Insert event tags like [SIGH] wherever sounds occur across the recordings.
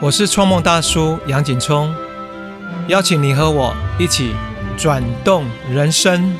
我是创梦大叔杨景聪，邀请你和我一起转动人生。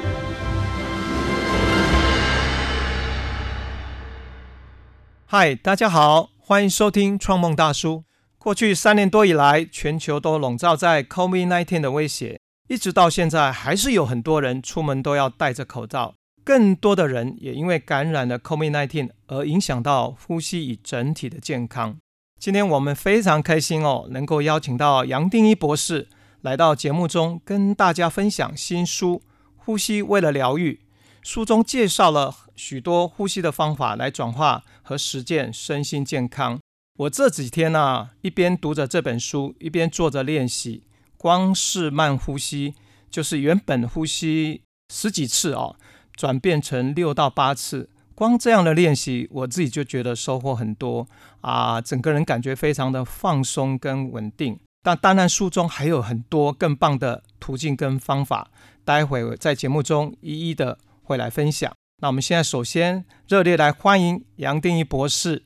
嗨，大家好，欢迎收听创梦大叔。过去三年多以来，全球都笼罩在 COVID-19 的威胁，一直到现在，还是有很多人出门都要戴着口罩。更多的人也因为感染了 COVID-19 而影响到呼吸与整体的健康。今天我们非常开心哦，能够邀请到杨定一博士来到节目中，跟大家分享新书《呼吸为了疗愈》。书中介绍了许多呼吸的方法来转化和实践身心健康。我这几天呢，一边读着这本书，一边做着练习。光是慢呼吸，就是原本呼吸十几次哦，转变成六到八次。光这样的练习，我自己就觉得收获很多啊，整个人感觉非常的放松跟稳定。但当然，书中还有很多更棒的途径跟方法，待会在节目中一一的会来分享。那我们现在首先热烈来欢迎杨定一博士，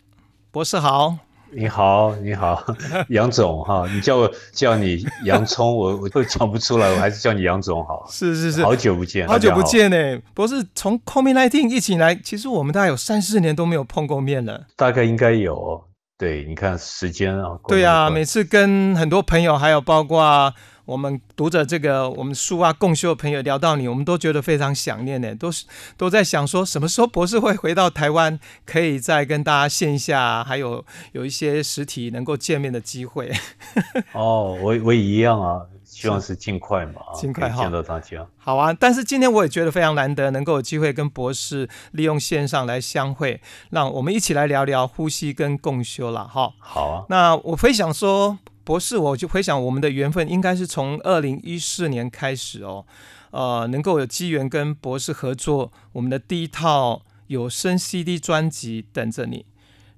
博士好。你好，你好，[LAUGHS] 杨总哈，你叫我叫你洋葱，我我都讲不出来，我还是叫你杨总好。是是是，好久不见，好久不见呢。不是从 COVID-19 疫情来，其实我们大概有三四年都没有碰过面了。大概应该有，对，你看时间啊。对啊，每次跟很多朋友，还有包括。我们读者这个我们书啊，共修的朋友聊到你，我们都觉得非常想念呢，都是都在想说什么时候博士会回到台湾，可以再跟大家线下还有有一些实体能够见面的机会。[LAUGHS] 哦，我我也一样啊，希望是尽快嘛，尽快见到大家。好啊，但是今天我也觉得非常难得，能够有机会跟博士利用线上来相会，让我们一起来聊聊呼吸跟共修了哈。好啊，那我非想说。博士，我就回想我们的缘分应该是从二零一四年开始哦，呃，能够有机缘跟博士合作，我们的第一套有声 CD 专辑等着你，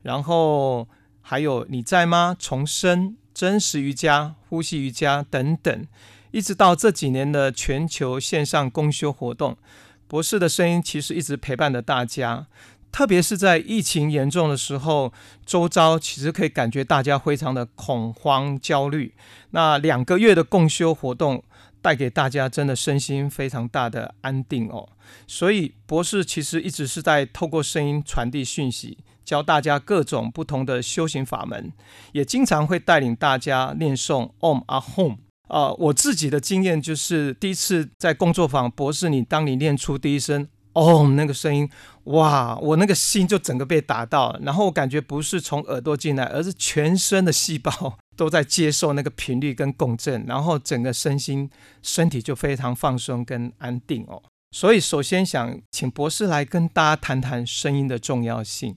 然后还有你在吗？重生、真实瑜伽、呼吸瑜伽等等，一直到这几年的全球线上公修活动，博士的声音其实一直陪伴着大家。特别是在疫情严重的时候，周遭其实可以感觉大家非常的恐慌焦虑。那两个月的共修活动带给大家真的身心非常大的安定哦。所以博士其实一直是在透过声音传递讯息，教大家各种不同的修行法门，也经常会带领大家念诵 Om Ahom。啊，我自己的经验就是第一次在工作坊，博士你当你念出第一声。哦，那个声音，哇！我那个心就整个被打到，然后我感觉不是从耳朵进来，而是全身的细胞都在接受那个频率跟共振，然后整个身心身体就非常放松跟安定哦。所以首先想请博士来跟大家谈谈声音的重要性。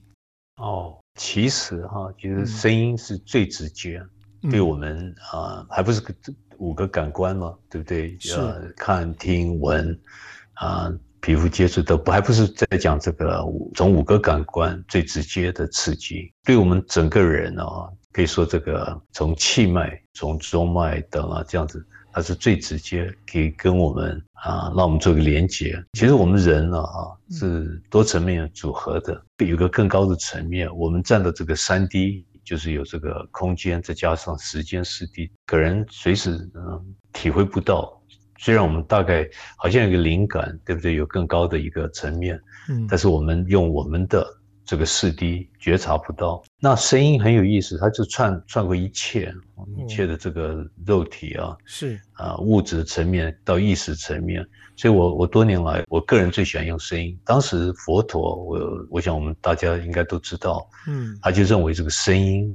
哦，其实哈，其实声音是最直接，对我们啊，还不是五个感官嘛？对不对？呃看、听、闻啊。皮肤接触都不还不是在讲这个从五个感官最直接的刺激，对我们整个人啊，可以说这个从气脉、从中脉等啊这样子，它是最直接可以跟我们啊，让我们做个连接。其实我们人呢啊是多层面组合的，有个更高的层面，我们站的这个三 D 就是有这个空间，再加上时间四 D，可能随时嗯体会不到。虽然我们大概好像有个灵感，对不对？有更高的一个层面，嗯，但是我们用我们的这个四 D 觉察不到。那声音很有意思，它就串串过一切一切的这个肉体啊，是啊，物质层面到意识层面。所以我我多年来，我个人最喜欢用声音。当时佛陀，我我想我们大家应该都知道，嗯，他就认为这个声音。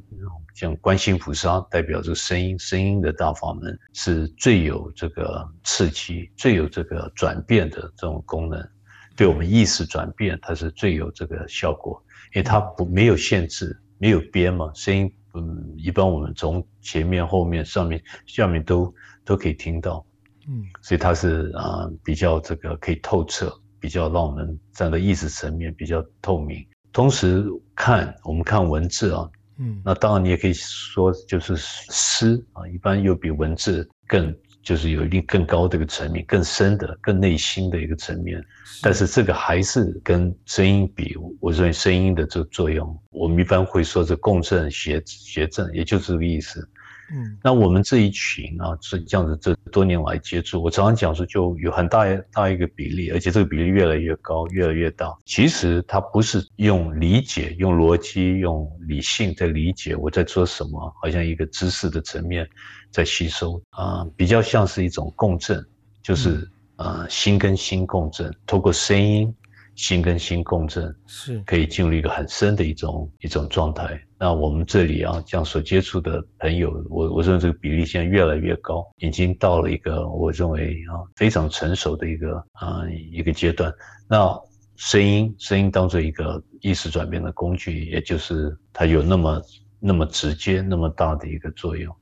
像观世菩萨代表这个声音，声音的大法门是最有这个刺激、最有这个转变的这种功能，对我们意识转变，它是最有这个效果，因为它不没有限制，没有边嘛。声音，嗯，一般我们从前面、后面、上面、下面都都可以听到，嗯，所以它是啊比较这个可以透彻，比较让我们站在意识层面比较透明。同时看我们看文字啊。嗯，那当然你也可以说就是诗啊，一般又比文字更就是有一定更高的一个层面、更深的、更内心的一个层面。但是这个还是跟声音比，我认为声音的这个作用，我们一般会说是共振谐谐振，也就是这个意思。嗯，那我们这一群啊，是这样子，这多年来接触，我常常讲说，就有很大大一个比例，而且这个比例越来越高，越来越大。其实它不是用理解、用逻辑、用理性在理解我在做什么，好像一个知识的层面在吸收啊，比较像是一种共振，就是呃心跟心共振，透过声音。心跟心共振，是可以进入一个很深的一种一种状态。那我们这里啊，这样所接触的朋友，我我认为这个比例现在越来越高，已经到了一个我认为啊非常成熟的一个啊一个阶段。那声音声音当做一个意识转变的工具，也就是它有那么那么直接、那么大的一个作用。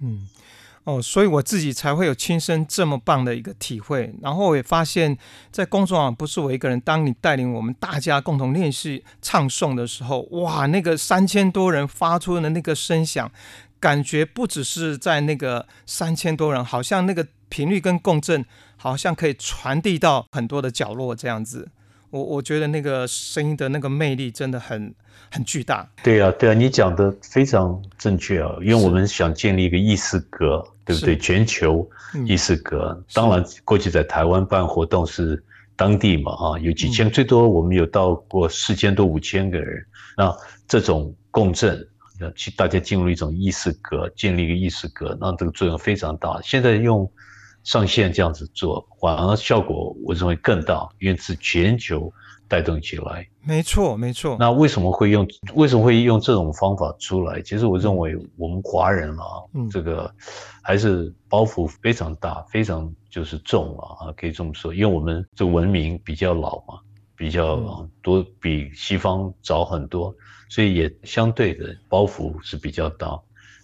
嗯。哦，所以我自己才会有亲身这么棒的一个体会，然后我也发现，在公众上，不是我一个人，当你带领我们大家共同练习唱诵的时候，哇，那个三千多人发出的那个声响，感觉不只是在那个三千多人，好像那个频率跟共振，好像可以传递到很多的角落这样子。我我觉得那个声音的那个魅力真的很很巨大。对啊，对啊，你讲的非常正确啊，因为我们想建立一个意识格。对不对？全球意识阁，当然过去在台湾办活动是当地嘛，啊，有几千，最多我们有到过四千多五千个人。那这种共振，去大家进入一种意识格，建立一个意识格，那这个作用非常大。现在用上线这样子做，反而效果我认为更大，因为是全球。带动起来，没错没错。那为什么会用为什么会用这种方法出来？其实我认为我们华人啊，这个还是包袱非常大，非常就是重啊，可以这么说。因为我们这文明比较老嘛，比较多比西方早很多，所以也相对的包袱是比较大。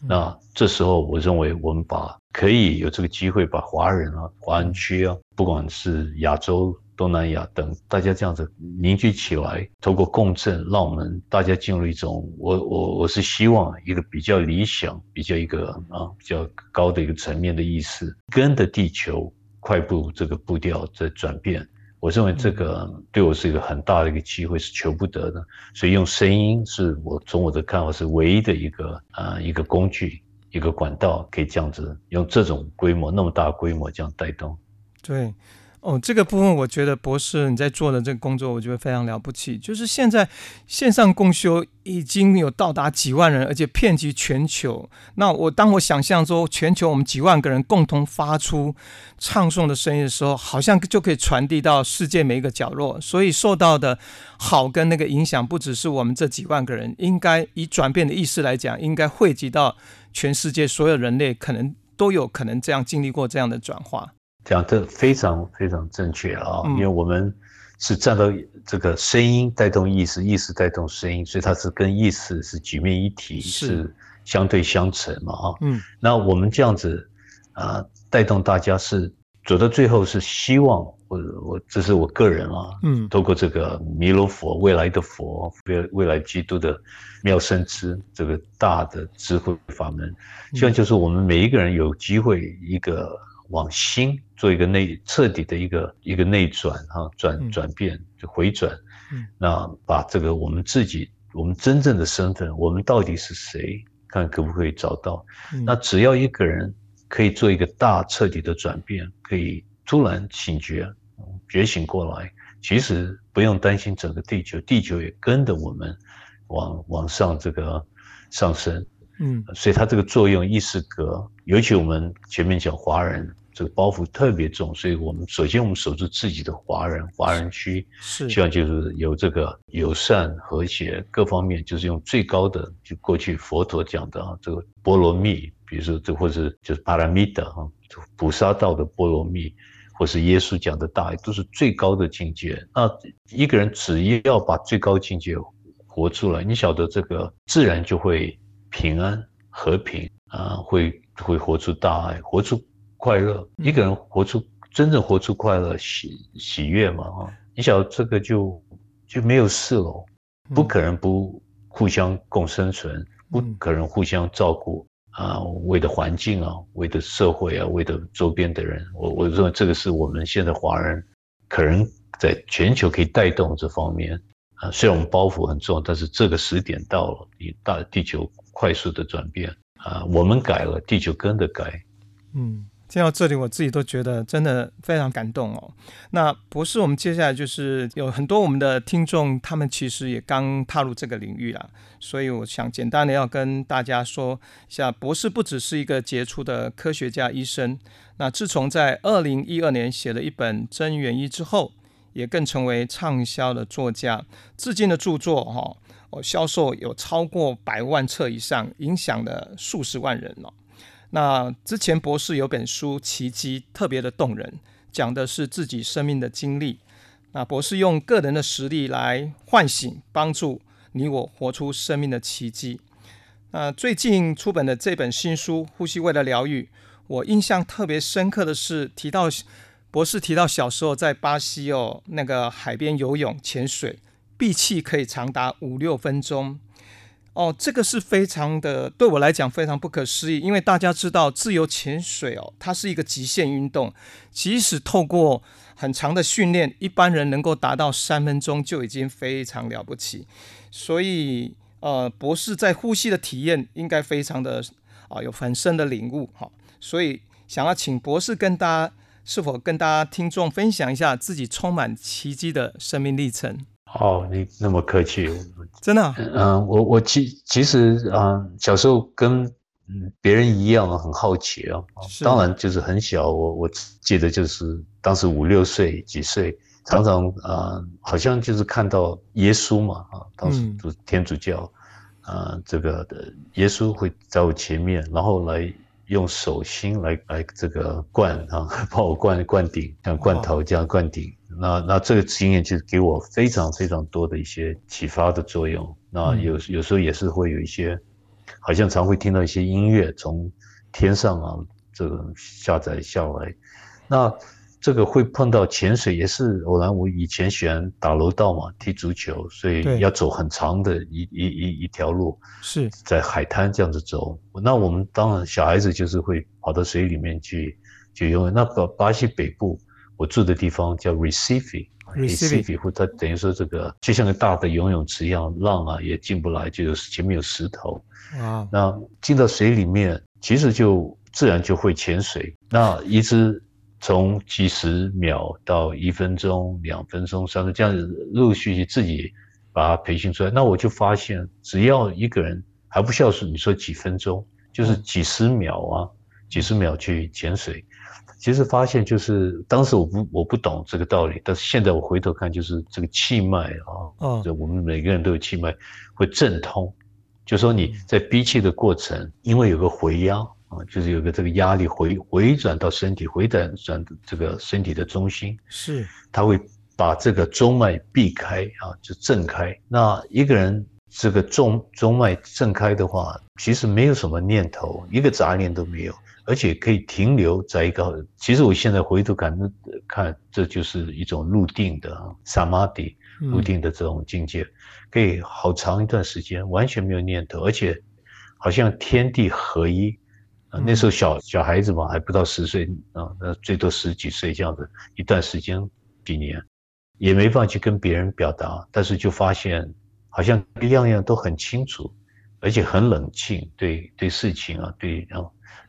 那这时候我认为我们把可以有这个机会把华人啊、华人区啊，不管是亚洲。东南亚等大家这样子凝聚起来，透过共振，让我们大家进入一种我我我是希望一个比较理想、比较一个啊比较高的一个层面的意思，跟着地球快步这个步调在转变。我认为这个对我是一个很大的一个机会，是求不得的。所以用声音是我从我的看法是唯一的一个啊一个工具、一个管道，可以这样子用这种规模那么大规模这样带动。对。哦，这个部分我觉得博士你在做的这个工作，我觉得非常了不起。就是现在线上共修已经有到达几万人，而且遍及全球。那我当我想象说全球我们几万个人共同发出唱诵的声音的时候，好像就可以传递到世界每一个角落。所以受到的好跟那个影响，不只是我们这几万个人，应该以转变的意识来讲，应该汇集到全世界所有人类，可能都有可能这样经历过这样的转化。讲的非常非常正确啊，因为我们是站到这个声音带动意识，意识带动声音，所以它是跟意识是举面一体，是相对相成嘛啊。嗯，那我们这样子啊，带动大家是走到最后是希望，我我这是我个人啊，嗯，透过这个弥勒佛未来的佛，未未来基督的妙生之这个大的智慧法门，希望就是我们每一个人有机会一个。往心做一个内彻底的一个一个内转哈转转变就回转，嗯那把这个我们自己我们真正的身份，我们到底是谁？看可不可以找到？那只要一个人可以做一个大彻底的转变，可以突然醒觉觉醒过来，其实不用担心整个地球，地球也跟着我们往往上这个上升。嗯，所以它这个作用意识格，尤其我们前面讲华人。这个包袱特别重，所以我们首先我们守住自己的华人华人区，是希望就是有这个友善和谐各方面，就是用最高的，就过去佛陀讲的啊，这个波罗蜜，比如说这或者就是巴拉米的啊，菩萨道的波罗蜜，或是耶稣讲的大爱，都是最高的境界。那一个人只要把最高境界活出来，你晓得这个自然就会平安和平啊，会会活出大爱，活出。快乐，一个人活出真正活出快乐、喜喜悦嘛？啊，你想这个就就没有事了，不可能不互相共生存，不可能互相照顾，啊，为的环境啊，为的社会啊，为的周边的人，我我认为这个是我们现在华人可能在全球可以带动这方面啊。虽然我们包袱很重，但是这个时点到了，你大地球快速的转变啊，我们改了，地球跟着改，嗯。听到这里，我自己都觉得真的非常感动哦。那博士，我们接下来就是有很多我们的听众，他们其实也刚踏入这个领域啊，所以我想简单的要跟大家说一下，博士不只是一个杰出的科学家、医生。那自从在二零一二年写了一本《真元医》之后，也更成为畅销的作家，至今的著作哈，哦，销售有超过百万册以上，影响了数十万人哦。那之前博士有本书《奇迹》，特别的动人，讲的是自己生命的经历。那博士用个人的实力来唤醒、帮助你我活出生命的奇迹。那最近出本的这本新书《呼吸为了疗愈》，我印象特别深刻的是提到博士提到小时候在巴西哦那个海边游泳潜水，闭气可以长达五六分钟。哦，这个是非常的，对我来讲非常不可思议，因为大家知道自由潜水哦，它是一个极限运动，即使透过很长的训练，一般人能够达到三分钟就已经非常了不起。所以，呃，博士在呼吸的体验应该非常的啊，有很深的领悟哈。所以，想要请博士跟大家，是否跟大家听众分享一下自己充满奇迹的生命历程？哦，你那么客气，真的。嗯，我我其其实啊，小时候跟嗯别人一样很好奇啊。当然就是很小，我我记得就是当时五六岁几岁，常常啊，好像就是看到耶稣嘛啊，当时是天主教啊，这个的耶稣会在我前面，然后来用手心来来这个灌啊，[LAUGHS] 帮我灌灌顶，像罐头这样灌顶。那那这个经验就是给我非常非常多的一些启发的作用。那有有时候也是会有一些，好像常会听到一些音乐从天上啊这个下载下来。那这个会碰到潜水也是偶然。我以前喜欢打楼道嘛，踢足球，所以要走很长的一一一一条路，是在海滩这样子走。那我们当然小孩子就是会跑到水里面去就游泳。那巴巴西北部。我住的地方叫 Recife，Recife 或它等于说这个就像个大的游泳池一样，浪啊也进不来，就是前面有石头。啊，那进到水里面，其实就自然就会潜水。那一直从几十秒到一分钟、两分钟、三分钟这样子陆陆续续自己把它培训出来。那我就发现，只要一个人还不需要说你说几分钟，就是几十秒啊，几十秒去潜水。其实发现就是当时我不我不懂这个道理，但是现在我回头看，就是这个气脉啊，就我们每个人都有气脉会正通，就说你在闭气的过程，因为有个回压啊，就是有个这个压力回回转到身体，回转转这个身体的中心，是它会把这个中脉避开啊，就震开。那一个人这个中中脉震开的话，其实没有什么念头，一个杂念都没有。而且可以停留在一个，其实我现在回头看，看这就是一种入定的萨玛迪入定的这种境界，可以好长一段时间完全没有念头，而且好像天地合一。那时候小小孩子嘛，还不到十岁啊，那最多十几岁这样子一段时间几年，也没办法去跟别人表达，但是就发现好像样样都很清楚，而且很冷静，对对事情啊，对啊。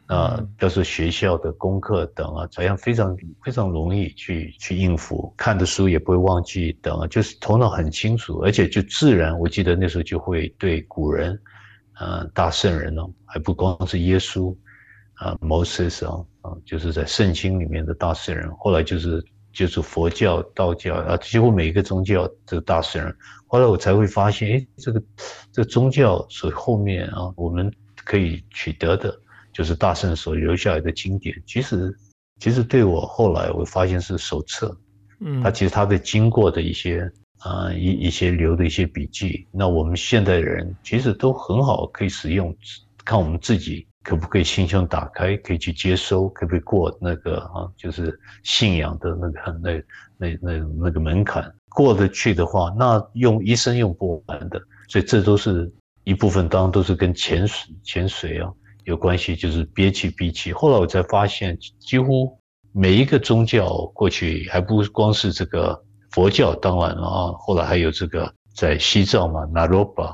啊，要是学校的功课等啊，好像非常非常容易去去应付，看的书也不会忘记等啊，就是头脑很清楚，而且就自然。我记得那时候就会对古人，啊，大圣人哦，还不光是耶稣，啊，Moses 啊，啊，就是在圣经里面的大圣人。后来就是就是佛教、道教啊，几乎每一个宗教这个大圣人。后来我才会发现，哎，这个这个宗教所后面啊，我们可以取得的。就是大圣所留下来的经典，其实其实对我后来我发现是手册，嗯，它其实它的经过的一些啊一一些留的一些笔记，那我们现代人其实都很好可以使用，看我们自己可不可以心胸打开，可以去接收，可不可以过那个啊，就是信仰的那个那那那那个门槛过得去的话，那用一生用不完的，所以这都是一部分，当然都是跟潜水潜水啊。有关系，就是憋气闭气。后来我才发现，几乎每一个宗教过去还不光是这个佛教，当然了啊，后来还有这个在西藏嘛，那罗巴，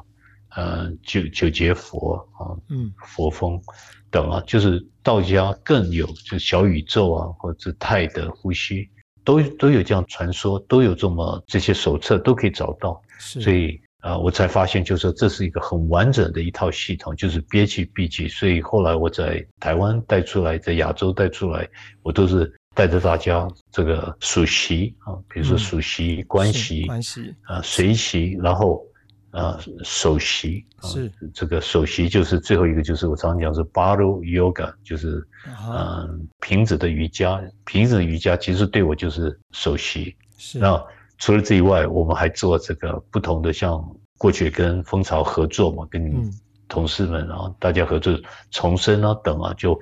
嗯，九九节佛啊，嗯，佛风等啊，就是道家更有，就小宇宙啊，或者泰的呼吸，都都有这样传说，都有这么这些手册都可以找到，所以。啊，我才发现，就是说这是一个很完整的一套系统，就是憋气闭气。所以后来我在台湾带出来，在亚洲带出来，我都是带着大家这个数息啊，比如说数息、观息、观息。啊、随息，然后啊首席是这个首席就是最后一个，就是我常常讲是 bottle yoga，就是嗯瓶子的瑜伽，瓶子的瑜伽其实对我就是首席是那。除了这以外，我们还做这个不同的，像过去跟蜂巢合作嘛，跟同事们啊，大家合作重生啊等啊，就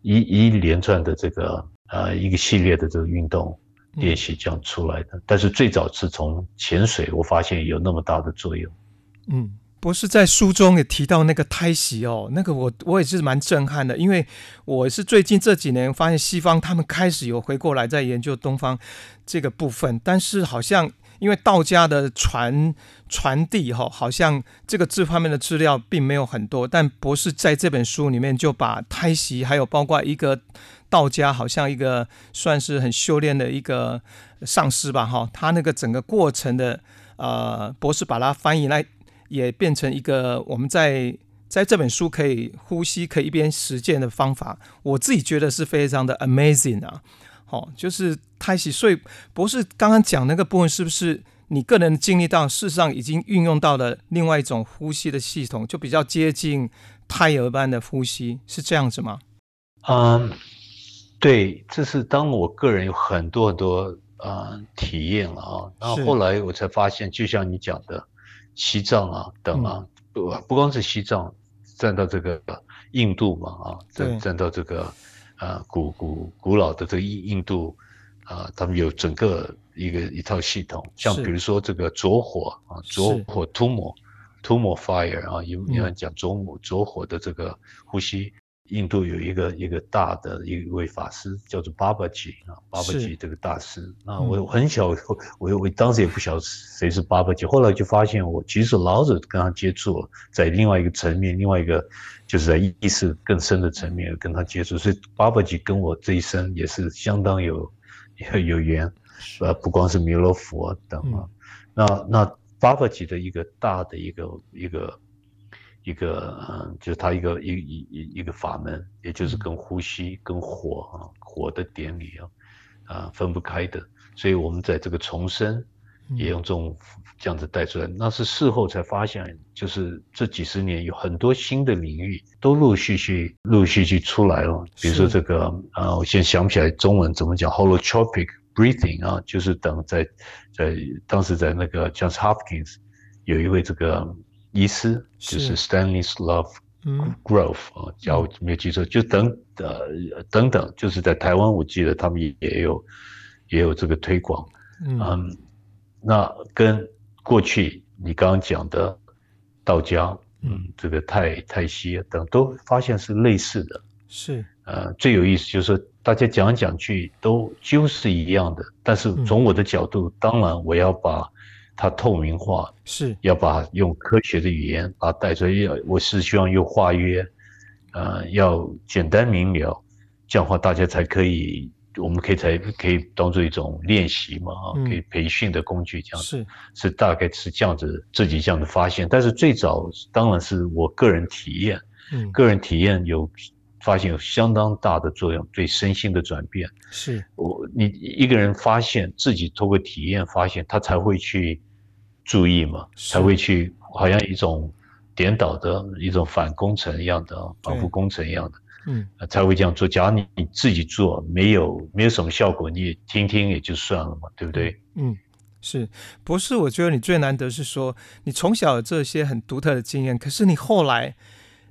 一一连串的这个呃一个系列的这个运动练习这样出来的。但是最早是从潜水，我发现有那么大的作用。嗯。博士在书中也提到那个胎息哦，那个我我也是蛮震撼的，因为我是最近这几年发现西方他们开始有回过来在研究东方这个部分，但是好像因为道家的传传递哈，好像这个这方面的资料并没有很多，但博士在这本书里面就把胎息还有包括一个道家好像一个算是很修炼的一个上师吧哈，他那个整个过程的呃博士把它翻译来。也变成一个我们在在这本书可以呼吸、可以一边实践的方法，我自己觉得是非常的 amazing 啊！好，就是胎息。所以博士刚刚讲那个部分，是不是你个人经历到，事实上已经运用到了另外一种呼吸的系统，就比较接近胎儿般的呼吸，是这样子吗？嗯，对，这是当我个人有很多很多呃体验了啊，然后后来我才发现，就像你讲的。西藏啊，等啊，不不光是西藏，站到这个印度嘛啊，站站到这个啊古古古老的这个印印度啊，他们有整个一个一套系统，像比如说这个着火啊，着火涂抹涂抹 fire 啊，有有人讲着火着火的这个呼吸。印度有一个一个大的一位法师叫做巴巴吉啊，巴巴吉这个大师。那我很小，我我当时也不晓得谁是巴巴吉，后来就发现我其实老早跟他接触，在另外一个层面，另外一个就是在意识更深的层面跟他接触，所以巴巴吉跟我这一生也是相当有 [LAUGHS] 有缘，呃，不光是弥勒佛等啊，那那巴巴吉的一个大的一个一个。一个嗯，就是它一个一一一一个法门，也就是跟呼吸、跟火啊、火的典礼啊，啊分不开的。所以我们在这个重生，也用这种这样子带出来。那是事后才发现，就是这几十年有很多新的领域都陆续续、陆续续出来了。比如说这个啊，我现在想不起来中文怎么讲，holotropic breathing 啊，就是等在在当时在那个 Johns Hopkins 有一位这个。医师就是 Stanley's Love Grove 啊，假如没有记错，就等呃等等，就是在台湾，我记得他们也也有也有这个推广，嗯，那跟过去你刚刚讲的道家，嗯，这个泰泰西等都发现是类似的，是。呃最有意思就是大家讲讲去都几乎是一样的，但是从我的角度，当然我要把。它透明化是。要把用科学的语言把它带出来，要我是希望用化约，呃，要简单明了，这样的话大家才可以，我们可以才可以当做一种练习嘛，啊，可以培训的工具这样是。是大概是这样子自己这样的发现，但是最早当然是我个人体验，嗯，个人体验有发现有相当大的作用，对身心的转变。是。我你一个人发现自己通过体验发现，他才会去。注意嘛，才会去好像一种颠倒的一种反工程一样的，反复工程一样的，嗯，才会这样做。假如你你自己做，没有没有什么效果，你也听听也就算了嘛，对不对？嗯，是博士，我觉得你最难得是说，你从小有这些很独特的经验，可是你后来，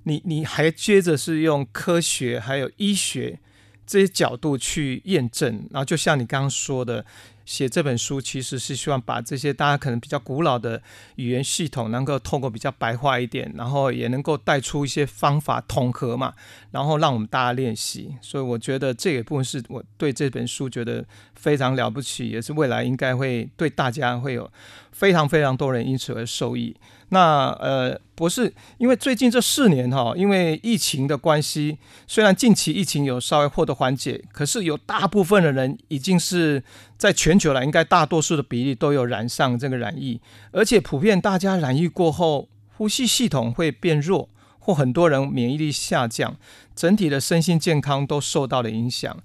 你你还接着是用科学还有医学这些角度去验证，然后就像你刚刚说的。写这本书，其实是希望把这些大家可能比较古老的语言系统，能够透过比较白话一点，然后也能够带出一些方法统合嘛，然后让我们大家练习。所以我觉得这一部分是我对这本书觉得非常了不起，也是未来应该会对大家会有非常非常多人因此而受益。那呃，博士，因为最近这四年哈，因为疫情的关系，虽然近期疫情有稍微获得缓解，可是有大部分的人已经是在全久了，应该大多数的比例都有染上这个染疫，而且普遍大家染疫过后，呼吸系统会变弱，或很多人免疫力下降，整体的身心健康都受到了影响。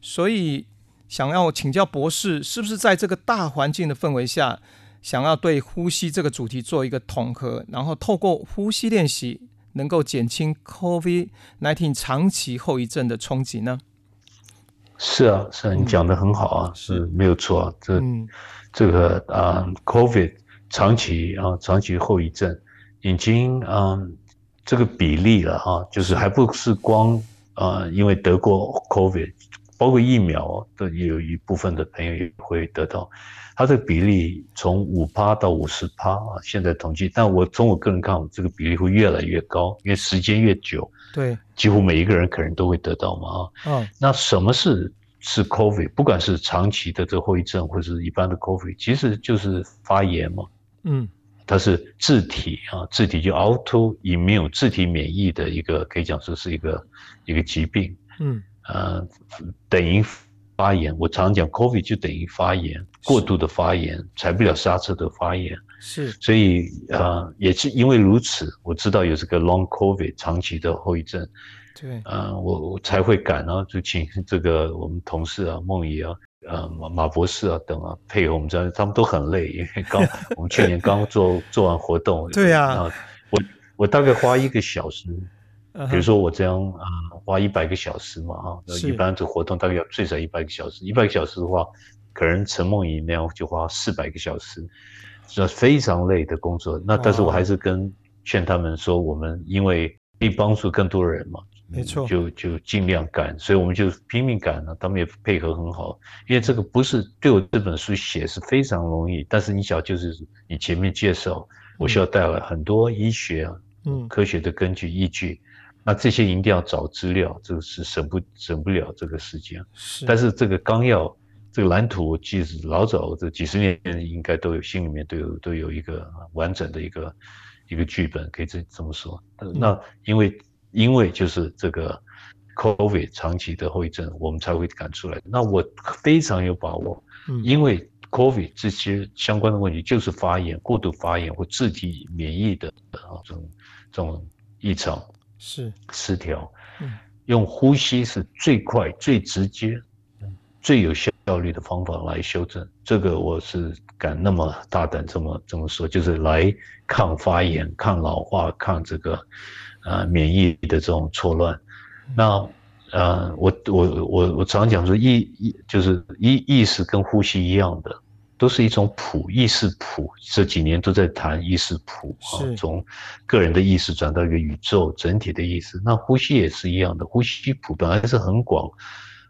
所以想要请教博士，是不是在这个大环境的氛围下？想要对呼吸这个主题做一个统合，然后透过呼吸练习，能够减轻 COVID-19 长期后遗症的冲击呢？是啊，是啊，你讲的很好啊，是没有错啊。这这个啊，COVID 长期啊，长期后遗症已经啊，这个比例了哈，就是还不是光啊，因为得过 COVID，包括疫苗的也有一部分的朋友也会得到。它的比例从五趴到五十趴啊，现在统计，但我从我个人看，这个比例会越来越高，因为时间越久，对，几乎每一个人可能都会得到嘛啊。嗯，那什么是是 COVID？不管是长期的这后遗症，或者是一般的 COVID，其实就是发炎嘛。嗯，它是自体啊，自体就 autoimmune 自体免疫的一个，可以讲说是一个一个疾病。嗯，呃，等于。发炎，我常讲，COVID 就等于发炎，过度的发炎，踩不了刹车的发炎。是，所以呃，也是因为如此，我知道有这个 Long COVID 长期的后遗症。对，呃，我我才会赶，啊就请这个我们同事啊，梦怡啊，呃，马马博士啊等啊配合我们这样，他们都很累，因为刚 [LAUGHS] 我们去年刚做做完活动。对呀，我我大概花一个小时。比如说我这样啊，花一百个小时嘛，啊，一般这活动大概要最少一百个小时。一百个小时的话，可能陈梦怡那样就花四百个小时，是非常累的工作。那但是我还是跟劝他们说，我们因为可以帮助更多人嘛，没错，就就尽量赶，所以我们就拼命赶了。他们也配合很好，因为这个不是对我这本书写是非常容易，但是你想就是你前面介绍，我需要带来很多医学啊，嗯，科学的根据依据。那这些一定要找资料，这个是省不省不了这个时间。是，但是这个纲要，这个蓝图，其实老早这几十年应该都有，心里面都有都有一个完整的一个一个剧本，可以这这么说。那因为因为就是这个 COVID 长期的后遗症，我们才会赶出来。那我非常有把握，因为 COVID 这些相关的问题就是发炎、过度发炎或自体免疫的啊这种这种异常。是失调，嗯，用呼吸是最快、最直接、最有效率的方法来修正。这个我是敢那么大胆这么这么说，就是来抗发炎、抗老化、抗这个呃免疫的这种错乱。那呃，我我我我常讲说意意就是意意识跟呼吸一样的。都是一种谱，意识谱。这几年都在谈意识谱啊，从个人的意识转到一个宇宙整体的意识。那呼吸也是一样的，呼吸谱本来是很广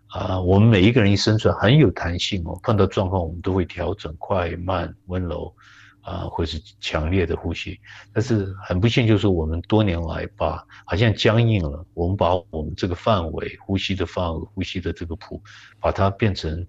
啊。我们每一个人一生出来很有弹性哦，碰到状况我们都会调整快慢、温柔啊，或是强烈的呼吸。但是很不幸，就是我们多年来把好像僵硬了，我们把我们这个范围呼吸的范围、呼吸的这个谱，把它变成。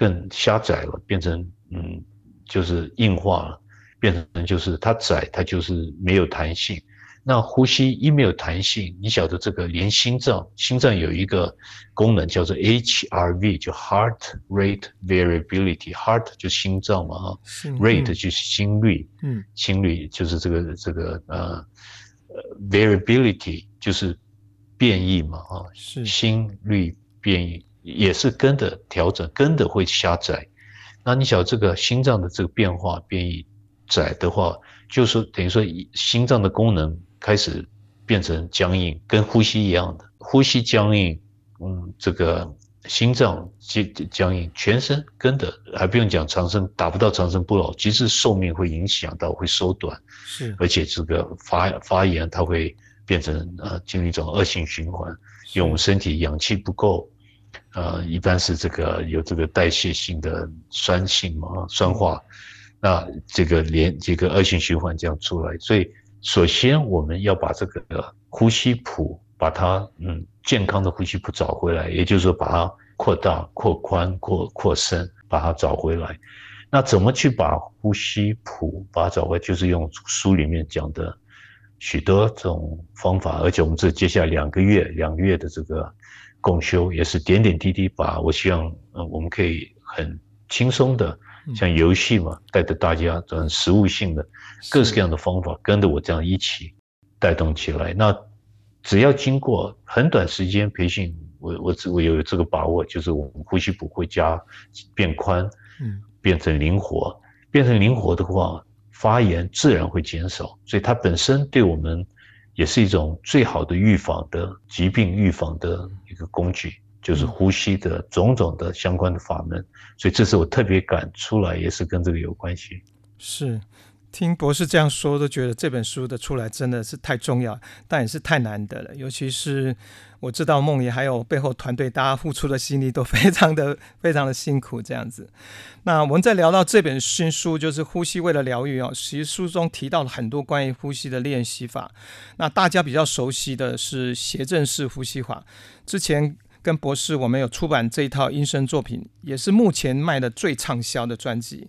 更狭窄了，变成嗯，就是硬化了，变成就是它窄，它就是没有弹性。那呼吸一没有弹性，你晓得这个连心脏，心脏有一个功能叫做 HRV，就 Heart Rate Variability，Heart 就心脏嘛啊，Rate 就是心率，嗯，心率就是这个这个呃，Variability 就是变异嘛啊，是心率变异。也是跟着调整，跟着会狭窄。那你想这个心脏的这个变化变异窄的话，就是等于说心脏的功能开始变成僵硬，跟呼吸一样的，呼吸僵硬，嗯，这个心脏僵僵硬，全身跟的还不用讲长生，达不到长生不老，其实寿命会影响到会缩短，是，而且这个发发炎它会变成呃进入一种恶性循环，因为我们身体氧气不够。呃，一般是这个有这个代谢性的酸性嘛，酸化，那这个连这个恶性循环这样出来，所以首先我们要把这个呼吸谱，把它嗯健康的呼吸谱找回来，也就是说把它扩大、扩宽、扩扩深，把它找回来。那怎么去把呼吸谱把它找回来？就是用书里面讲的许多种方法，而且我们这接下来两个月、两个月的这个。共修也是点点滴滴把，我希望，呃，我们可以很轻松的，像游戏嘛，带着大家这种实物性的各式各样的方法，跟着我这样一起带动起来。那只要经过很短时间培训，我我我有这个把握，就是我们呼吸不会加变宽，嗯，变成灵活，变成灵活的话，发炎自然会减少，所以它本身对我们。也是一种最好的预防的疾病预防的一个工具，就是呼吸的种种的相关的法门，所以这是我特别赶出来，也是跟这个有关系。是。听博士这样说，都觉得这本书的出来真的是太重要，但也是太难得了。尤其是我知道梦爷还有背后团队，大家付出的心力都非常的非常的辛苦。这样子，那我们在聊到这本新书，就是《呼吸为了疗愈》哦。其实书中提到了很多关于呼吸的练习法。那大家比较熟悉的是斜正式呼吸法。之前跟博士我们有出版这一套音声作品，也是目前卖的最畅销的专辑。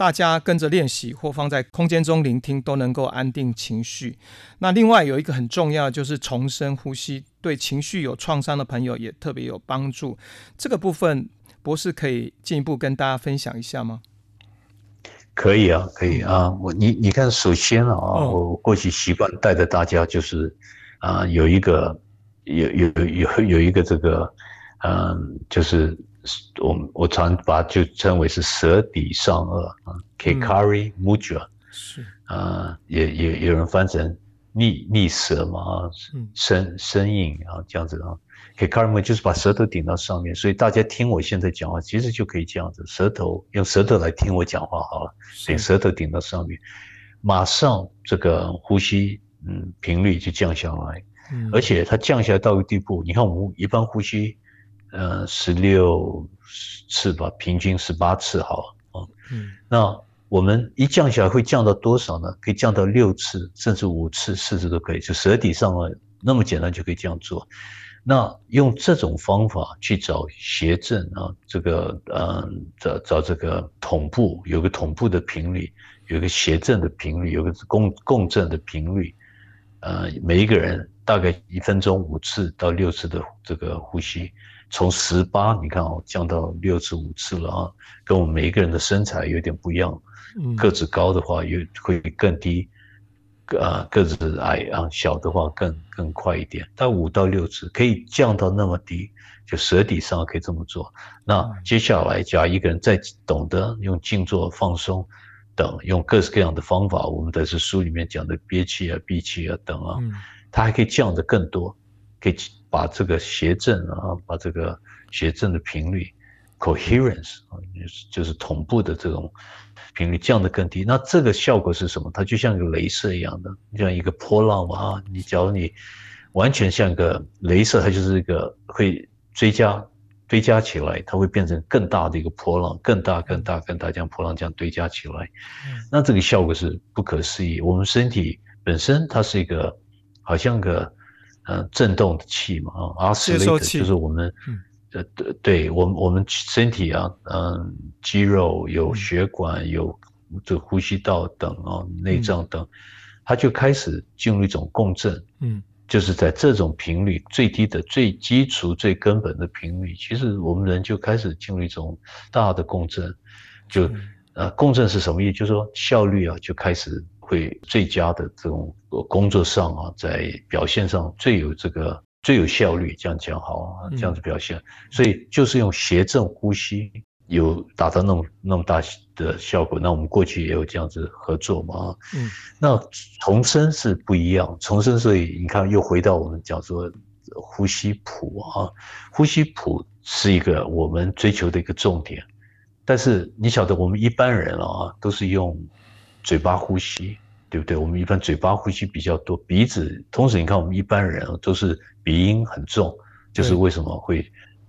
大家跟着练习或放在空间中聆听，都能够安定情绪。那另外有一个很重要，就是重生呼吸，对情绪有创伤的朋友也特别有帮助。这个部分，博士可以进一步跟大家分享一下吗？可以啊，可以啊。我你你看，首先啊，我过去习惯带着大家，就是啊，有一个有有有有一个这个，嗯，就是。我我常把就称为是舌底上颚啊 kkari Mudra 是。啊，也也有人翻成逆逆舌嘛啊，声声音啊这样子啊。Kkari Mudra 就是把舌头顶到上面，所以大家听我现在讲话，其实就可以这样子，舌头用舌头来听我讲话好了，所以舌头顶到上面，马上这个呼吸嗯频率就降下来，而且它降下来到一个地步，你看我们一般呼吸。呃，十六次吧，平均十八次好啊。嗯，那我们一降下来会降到多少呢？可以降到六次，甚至五次、四次都可以。就舌底上啊，那么简单就可以这样做。那用这种方法去找谐振啊，这个呃，找找这个同步，有个同步的频率，有个谐振的频率，有个共共振的频率。呃，每一个人大概一分钟五次到六次的这个呼吸。从十八，你看哦，降到六次五次了啊，跟我们每一个人的身材有点不一样。个子高的话，又会更低；啊，个子矮啊，小的话更更快一点。但五到六次可以降到那么低，就舌底上可以这么做。那接下来，假如一个人再懂得用静坐放松等，用各式各样的方法，我们在这书里面讲的憋气啊、闭气啊等啊，它还可以降得更多，可以。把这个谐振啊，把这个谐振的频率 coherence 啊，就是就是同步的这种频率降得更低。那这个效果是什么？它就像一个镭射一样的，像一个波浪嘛啊。你假如你完全像一个镭射，它就是一个会追加堆加起来，它会变成更大的一个波浪，更大更大更大，这样波浪这样堆加起来。那这个效果是不可思议。我们身体本身它是一个好像个。嗯，振动的气嘛，啊，阿斯雷特就是我们，呃，对，对我们我们身体啊，嗯，肌肉有血管有这呼吸道等啊，内脏等，它就开始进入一种共振，嗯，就是在这种频率最低的、最基础、最根本的频率，其实我们人就开始进入一种大的共振，就呃，共振是什么意思？就是说效率啊，就开始。会最佳的这种工作上啊，在表现上最有这个最有效率，这样讲好啊，这样子表现。所以就是用谐振呼吸，有达到那么那么大的效果。那我们过去也有这样子合作嘛嗯。那重生是不一样，重生所以你看又回到我们讲说呼吸谱啊，呼吸谱是一个我们追求的一个重点。但是你晓得我们一般人啊，都是用。嘴巴呼吸，对不对？我们一般嘴巴呼吸比较多，鼻子同时你看我们一般人啊都是鼻音很重，就是为什么会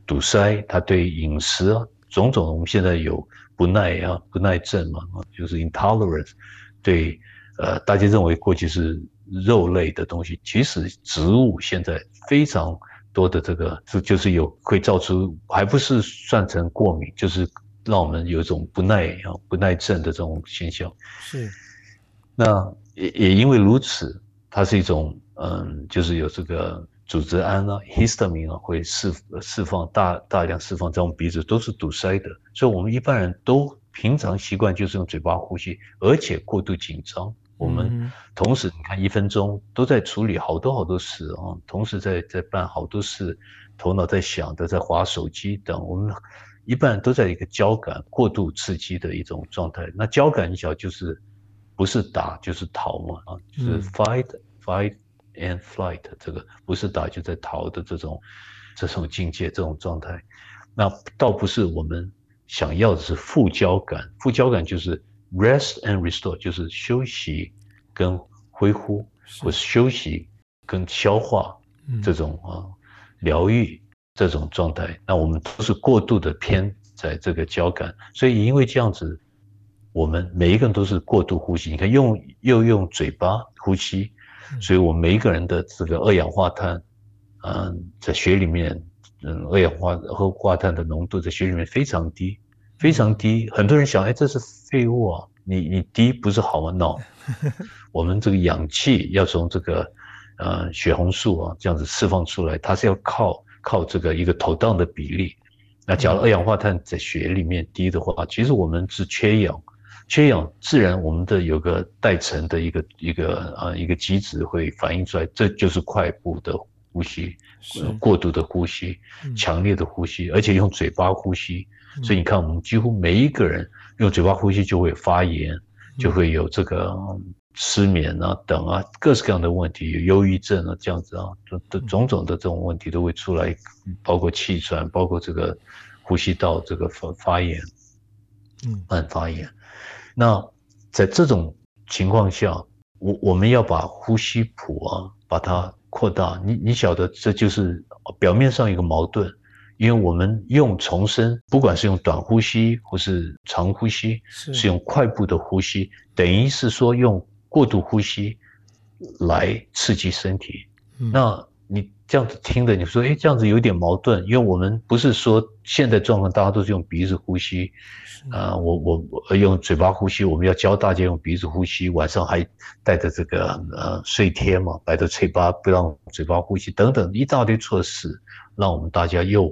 堵塞，他对饮食啊种种，我们现在有不耐啊不耐症嘛，就是 intolerance，对，呃，大家认为过去是肉类的东西，其实植物现在非常多的这个，就就是有会造出，还不是算成过敏，就是让我们有一种不耐啊不耐症的这种现象。是，那也也因为如此，它是一种嗯，就是有这个。组织胺啊，histamine 啊，会释释放大大量释放在我们鼻子都是堵塞的，所以我们一般人都平常习惯就是用嘴巴呼吸，而且过度紧张。我们同时你看一分钟都在处理好多好多事啊，同时在在办好多事，头脑在想的，在划手机等。我们一般人都在一个交感过度刺激的一种状态。那交感你晓就是不是打就是逃嘛啊，就是 fight fight。And flight，这个不是打就在逃的这种这种境界，这种状态，那倒不是我们想要的是副交感。副交感就是 rest and restore，就是休息跟恢复，或是休息跟消化这种啊疗愈这种状态。那我们都是过度的偏在这个交感，所以因为这样子，我们每一个人都是过度呼吸。你看用又用嘴巴呼吸。所以，我们每一个人的这个二氧化碳，嗯，在血里面，嗯，二氧化二碳的浓度在血里面非常低，非常低。很多人想，哎，这是废物啊，你你低不是好吗？no，[LAUGHS] 我们这个氧气要从这个，呃，血红素啊这样子释放出来，它是要靠靠这个一个妥当的比例。那假如二氧化碳在血里面低的话，其实我们是缺氧。缺氧，自然我们的有个代层的一个一个啊一个机制会反映出来，这就是快步的呼吸，过度的呼吸，强烈的呼吸，而且用嘴巴呼吸，所以你看我们几乎每一个人用嘴巴呼吸就会发炎，就会有这个失眠啊等啊各式各样的问题，有忧郁症啊这样子啊，的种种的这种问题都会出来，包括气喘，包括这个呼吸道这个发发炎，嗯，慢发炎。那在这种情况下，我我们要把呼吸谱啊，把它扩大。你你晓得，这就是表面上一个矛盾，因为我们用重生，不管是用短呼吸或是长呼吸，是用快步的呼吸，等于是说用过度呼吸来刺激身体。那你这样子听的，你说，哎，这样子有点矛盾，因为我们不是说现在状况大家都是用鼻子呼吸。啊，我我我用嘴巴呼吸，我们要教大家用鼻子呼吸，晚上还带着这个呃睡贴嘛，摆着嘴巴不让嘴巴呼吸等等一大堆措施，让我们大家又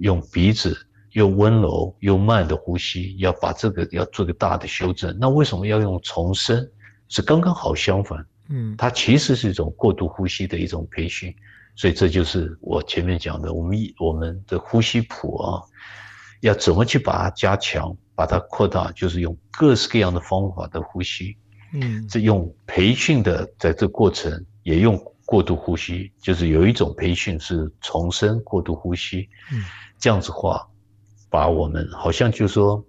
用鼻子又温柔又慢的呼吸，要把这个要做个大的修正。那为什么要用重生？是刚刚好相反，嗯，它其实是一种过度呼吸的一种培训，所以这就是我前面讲的，我们一我们的呼吸谱啊。要怎么去把它加强，把它扩大，就是用各式各样的方法的呼吸。嗯，这用培训的，在这过程也用过度呼吸，就是有一种培训是重生过度呼吸。嗯，这样子话，把我们好像就说，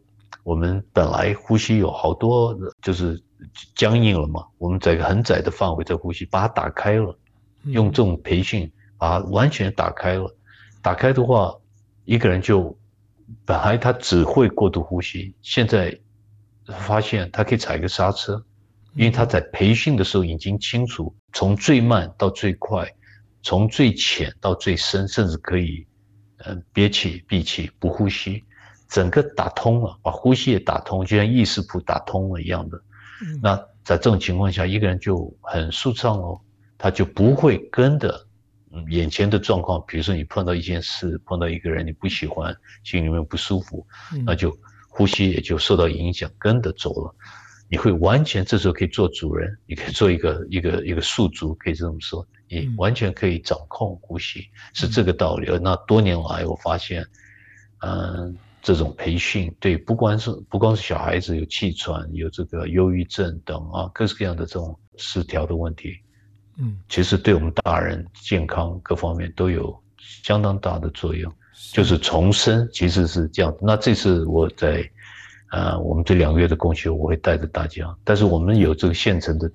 我们本来呼吸有好多就是僵硬了嘛，我们在一个很窄的范围在呼吸，把它打开了，用这种培训把它完全打开了。打开的话，一个人就。本来他只会过度呼吸，现在发现他可以踩个刹车，因为他在培训的时候已经清楚，从最慢到最快，从最浅到最深，甚至可以，嗯，憋气、闭气、不呼吸，整个打通了，把呼吸也打通，就像意识谱打通了一样的。那在这种情况下，一个人就很舒畅哦，他就不会跟着。眼前的状况，比如说你碰到一件事，碰到一个人你不喜欢，心里面不舒服，那就呼吸也就受到影响，跟着走了。你会完全这时候可以做主人，你可以做一个 [LAUGHS] 一个一个宿主，可以这么说，你完全可以掌控呼吸，是这个道理。那多年来我发现，嗯，这种培训对不光是不光是小孩子有气喘、有这个忧郁症等啊各式各样的这种失调的问题。嗯，其实对我们大人健康各方面都有相当大的作用，就是重生其实是这样。那这次我在，呃，我们这两个月的共修，我会带着大家，但是我们有这个现成的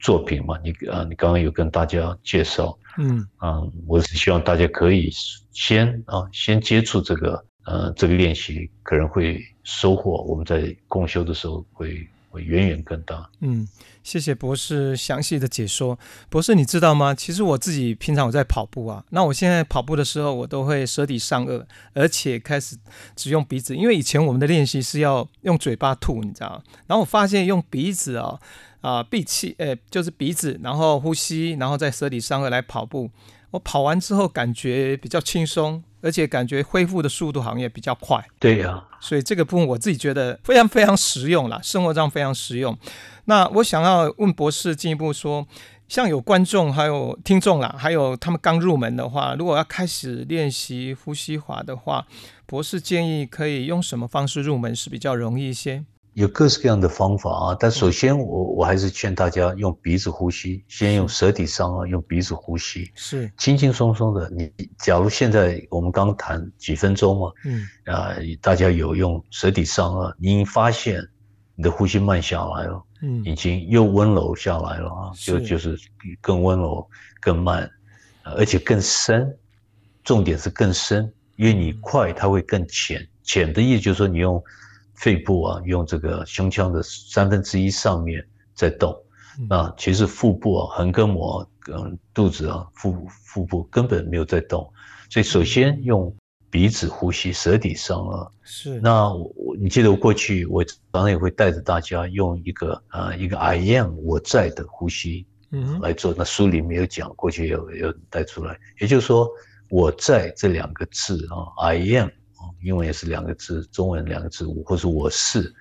作品嘛，你啊，你刚刚有跟大家介绍，嗯。啊，我是希望大家可以先啊，先接触这个呃这个练习，可能会收获我们在共修的时候会会远远更大。嗯，谢谢博士详细的解说。博士，你知道吗？其实我自己平常我在跑步啊，那我现在跑步的时候，我都会舌底上颚，而且开始只用鼻子，因为以前我们的练习是要用嘴巴吐，你知道然后我发现用鼻子啊。啊，闭气，诶，就是鼻子，然后呼吸，然后在舌底上颚来跑步。我跑完之后感觉比较轻松，而且感觉恢复的速度好像也比较快。对呀，所以这个部分我自己觉得非常非常实用啦，生活上非常实用。那我想要问博士进一步说，像有观众还有听众啦，还有他们刚入门的话，如果要开始练习呼吸法的话，博士建议可以用什么方式入门是比较容易一些？有各式各样的方法啊，但首先我我还是劝大家用鼻子呼吸，先用舌底上啊，用鼻子呼吸，是。轻轻松松的。你假如现在我们刚谈几分钟嘛，嗯。啊，大家有用舌底上啊，你发现你的呼吸慢下来了，嗯。已经又温柔下来了啊，就就是更温柔、更慢，而且更深，重点是更深，因为你快它会更浅，浅的意思就是说你用。肺部啊，用这个胸腔的三分之一上面在动，那其实腹部啊，横膈膜跟肚子啊，腹腹部根本没有在动，所以首先用鼻子呼吸，舌底上啊，是。那我你记得我过去我常常也会带着大家用一个啊一个 I am 我在的呼吸，嗯，来做。那书里没有讲，过去有有带出来，也就是说我在这两个字啊，I am。英文也是两个字，中文两个字，或是我是，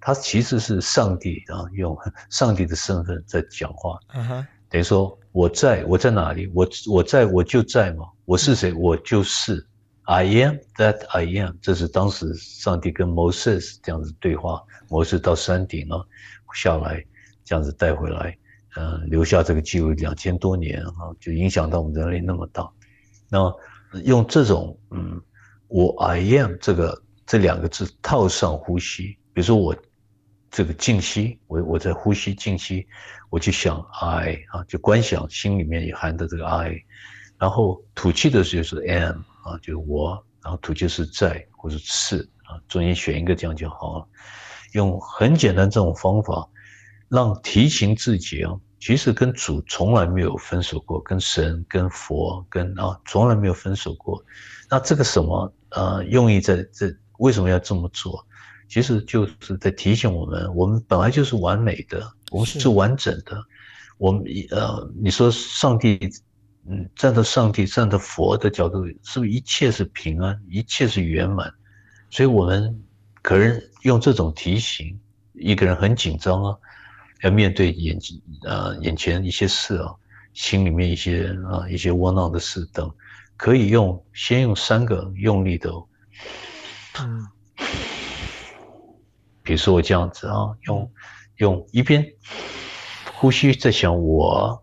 他其实是上帝啊，用 [LAUGHS] 上帝的身份在讲话。等于说我在我在哪里？我我在我就在嘛。我是谁？我就是 I am that I am。这是当时上帝跟摩西这样子对话。摩西到山顶了，下来这样子带回来，嗯，留下这个记录两千多年啊，就影响到我们人类那么大。那用这种嗯。我 I am 这个这两个字套上呼吸，比如说我这个静息，我我在呼吸静息，我就想 I 啊，就观想心里面也含的这个 I，然后吐气的时候是 am 啊，就是我，然后吐气是在或者是啊，中间选一个这样就好了。用很简单这种方法，让提醒自己啊，其实跟主从来没有分手过，跟神、跟佛、跟啊从来没有分手过。那这个什么？呃，用意在这为什么要这么做？其实就是在提醒我们，我们本来就是完美的，我们是完整的。我们呃，你说上帝，嗯，站在上帝、站在佛的角度，是不是一切是平安，一切是圆满？所以我们可能用这种提醒，一个人很紧张啊，要面对眼呃眼前一些事啊，心里面一些啊一些窝囊的事等。可以用，先用三个用力的，嗯，比如说我这样子啊，用用一边呼吸在想我，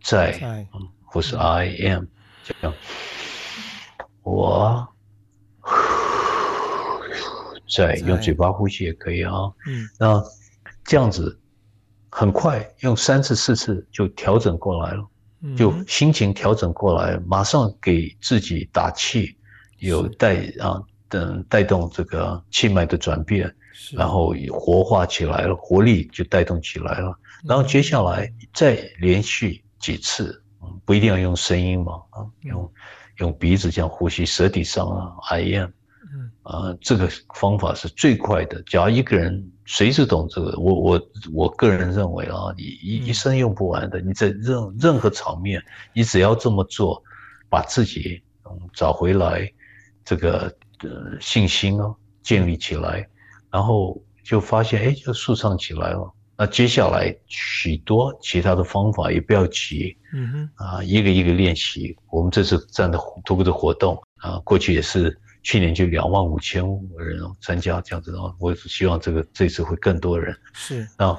在，嗯，或是 I am 这样，我在。用嘴巴呼吸也可以啊，嗯，那这样子很快用三次四次就调整过来了。就心情调整过来，马上给自己打气，有带啊等带动这个气脉的转变，然后活化起来了，活力就带动起来了。然后接下来再连续几次，不一定要用声音嘛，啊，用用鼻子这样呼吸，舌底上啊，I am。啊，这个方法是最快的。只要一个人谁是懂这个，我我我个人认为啊，你一一生用不完的。你在任任何场面，你只要这么做，把自己嗯找回来，这个呃信心哦建立起来，然后就发现哎就舒畅起来了。那接下来许多其他的方法也不要急，嗯哼啊一个一个练习。我们这次这样的徒步的活动啊，过去也是。去年就两万五千人参加这样子哦，我是希望这个这次会更多人。是。啊，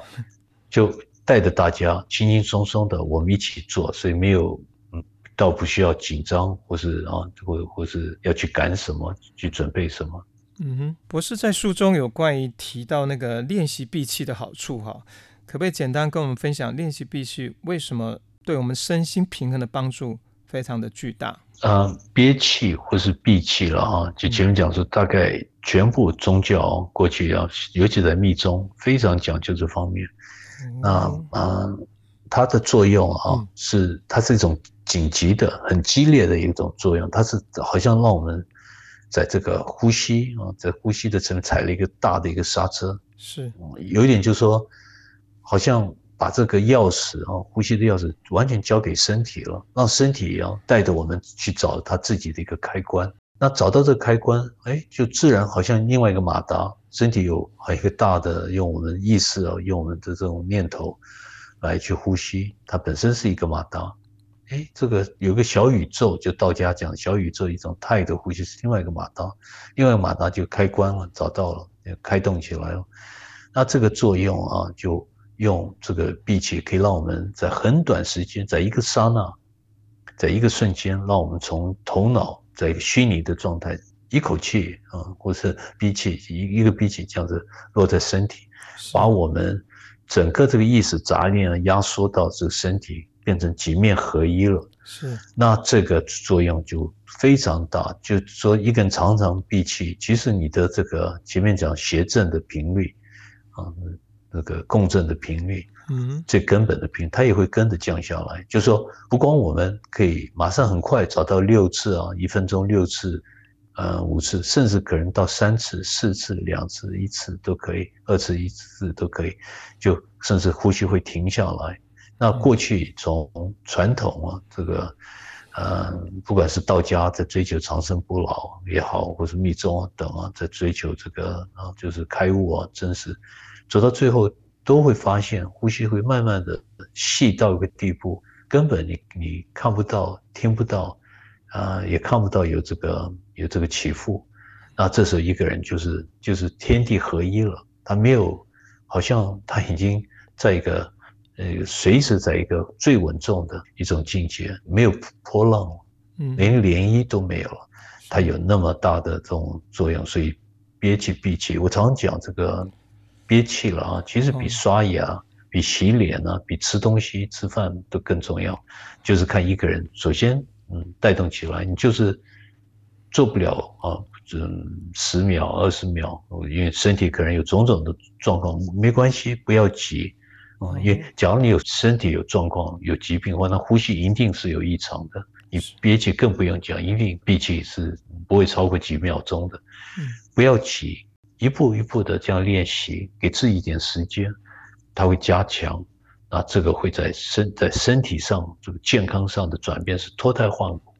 就带着大家轻轻松松的我们一起做，所以没有嗯，倒不需要紧张或是啊或或是要去赶什么去准备什么，嗯哼，博士在书中有关于提到那个练习闭气的好处哈，可不可以简单跟我们分享练习闭气为什么对我们身心平衡的帮助非常的巨大？呃，憋气或是闭气了啊，就前面讲说，大概全部宗教过去要，尤其在密宗非常讲究这方面。那啊，它的作用啊，是它是一种紧急的、很激烈的一种作用，它是好像让我们在这个呼吸啊，在呼吸的层面踩了一个大的一个刹车，是。有一点就是说，好像把这个钥匙啊，呼吸的钥匙完全交给身体了，让身体啊带着我们去找它自己的一个开关。那找到这个开关，哎，就自然好像另外一个马达，身体有还一个大的，用我们意识啊，用我们的这种念头来去呼吸，它本身是一个马达。哎，这个有个小宇宙，就道家讲小宇宙一种态的呼吸是另外一个马达，另外一个马达就开关了，找到了，开动起来了。那这个作用啊，就用这个闭气，可以让我们在很短时间，在一个刹那，在一个瞬间，让我们从头脑。在一个虚拟的状态，一口气啊，或是闭气，一一个闭气这样子落在身体，把我们整个这个意识杂念压缩到这个身体，变成几面合一了。是，那这个作用就非常大。就说一个人常常闭气，其实你的这个前面讲邪正的频率啊，那个共振的频率。嗯，最根本的频，它也会跟着降下来。就是说，不光我们可以马上很快找到六次啊，一分钟六次，呃，五次，甚至可能到三次、四次、两次、一次都可以，二次、一次都可以，就甚至呼吸会停下来。那过去从传统啊，这个，呃，不管是道家在追求长生不老也好，或是密宗啊等啊，在追求这个啊，就是开悟啊，真实，走到最后。都会发现呼吸会慢慢的细到一个地步，根本你你看不到、听不到，啊，也看不到有这个有这个起伏。那这时候一个人就是就是天地合一了，他没有，好像他已经在一个呃随时在一个最稳重的一种境界，没有波浪了，嗯，连涟漪都没有了。它有那么大的这种作用，所以憋气闭气，我常讲这个。憋气了啊！其实比刷牙、比洗脸啊、比吃东西、吃饭都更重要。就是看一个人，首先，嗯，带动起来，你就是做不了啊，嗯，十秒、二十秒，因为身体可能有种种的状况，没关系，不要急啊。因为假如你有身体有状况、有疾病，的话那呼吸一定是有异常的。你憋气更不用讲，一定憋气是不会超过几秒钟的。嗯，不要急。一步一步的这样练习，给自己一点时间，它会加强。那这个会在身在身体上这个健康上的转变是脱胎换骨。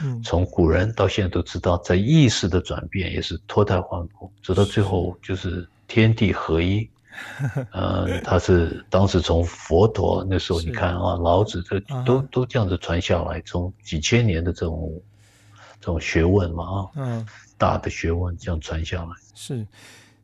嗯，从古人到现在都知道，在意识的转变也是脱胎换骨，走到最后就是天地合一。[LAUGHS] 呃，他是当时从佛陀那时候，你看啊，老子这都都这样子传下来，从几千年的这种这种学问嘛啊。嗯。大的学问这样传下来是，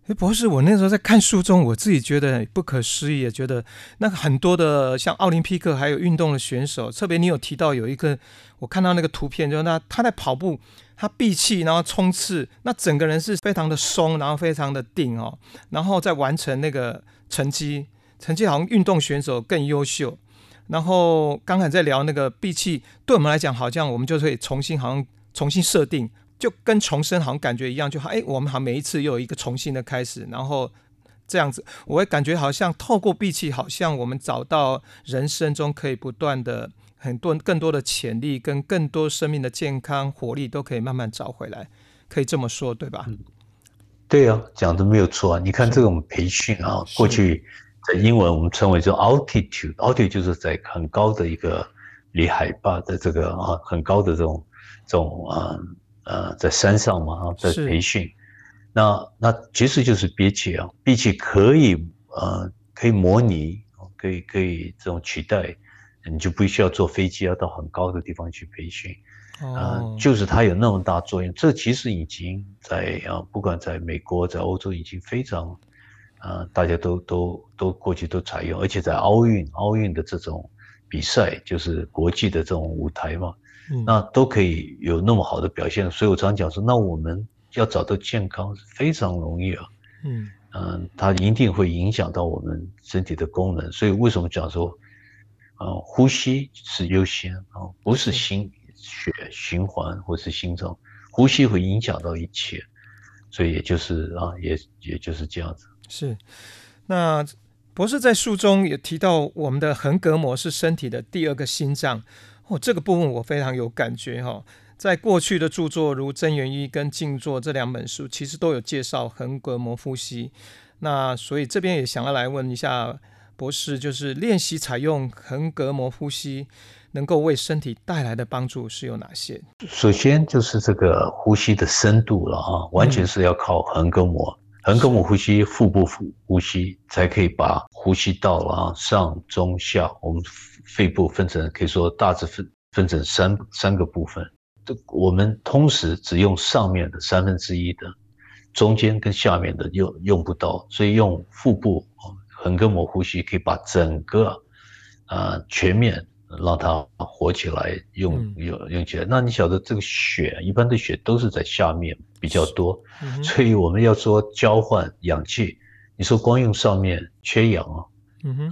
哎，博士，我那时候在看书中，我自己觉得不可思议，也觉得那个很多的像奥林匹克还有运动的选手，特别你有提到有一个，我看到那个图片，就是那他在跑步，他闭气然后冲刺，那整个人是非常的松，然后非常的定哦，然后再完成那个成绩，成绩好像运动选手更优秀。然后刚才在聊那个闭气，对我们来讲，好像我们就可以重新好像重新设定。就跟重生好像感觉一样，就好，哎，我们好像每一次又有一个重新的开始，然后这样子，我会感觉好像透过闭气，好像我们找到人生中可以不断的很多更多的潜力，跟更多生命的健康活力都可以慢慢找回来，可以这么说，对吧？对啊，讲的没有错啊。你看这个我们培训啊，过去在英文我们称为叫 altitude，altitude 就是在很高的一个离海拔的这个啊很高的这种这种啊。呃，在山上嘛，哈，在培训，那那其实就是憋气啊，憋气可以呃，可以模拟，可以可以这种取代，你就不需要坐飞机要到很高的地方去培训，啊，就是它有那么大作用。这其实已经在啊，不管在美国，在欧洲已经非常，啊，大家都都都过去都采用，而且在奥运奥运的这种比赛，就是国际的这种舞台嘛。那都可以有那么好的表现，所以我常讲说，那我们要找到健康是非常容易啊。嗯。嗯，它一定会影响到我们身体的功能，所以为什么讲说，呃，呼吸是优先啊，不是。心血循环或是心脏，呼吸会影响到一切，所以也就是啊，也也就是这样子。是，那博士在书中也提到，我们的横膈膜是身体的第二个心脏哦，这个部分我非常有感觉哈。在过去的著作如《真元一》跟《静坐》这两本书，其实都有介绍横膈膜呼吸。那所以这边也想要来问一下博士，就是练习采用横膈膜呼吸，能够为身体带来的帮助是有哪些？首先就是这个呼吸的深度了啊，完全是要靠横膈膜，横膈膜呼吸、腹部呼呼吸，才可以把呼吸道啊上中下，我们肺部分成可以说大致分分成三三个部分。这我们同时只用上面的三分之一的，中间跟下面的用用不到，所以用腹部横膈膜呼吸可以把整个啊全面让它活起来，用用用起来。那你晓得这个血一般的血都是在下面比较多，所以我们要说交换氧气，你说光用上面缺氧啊，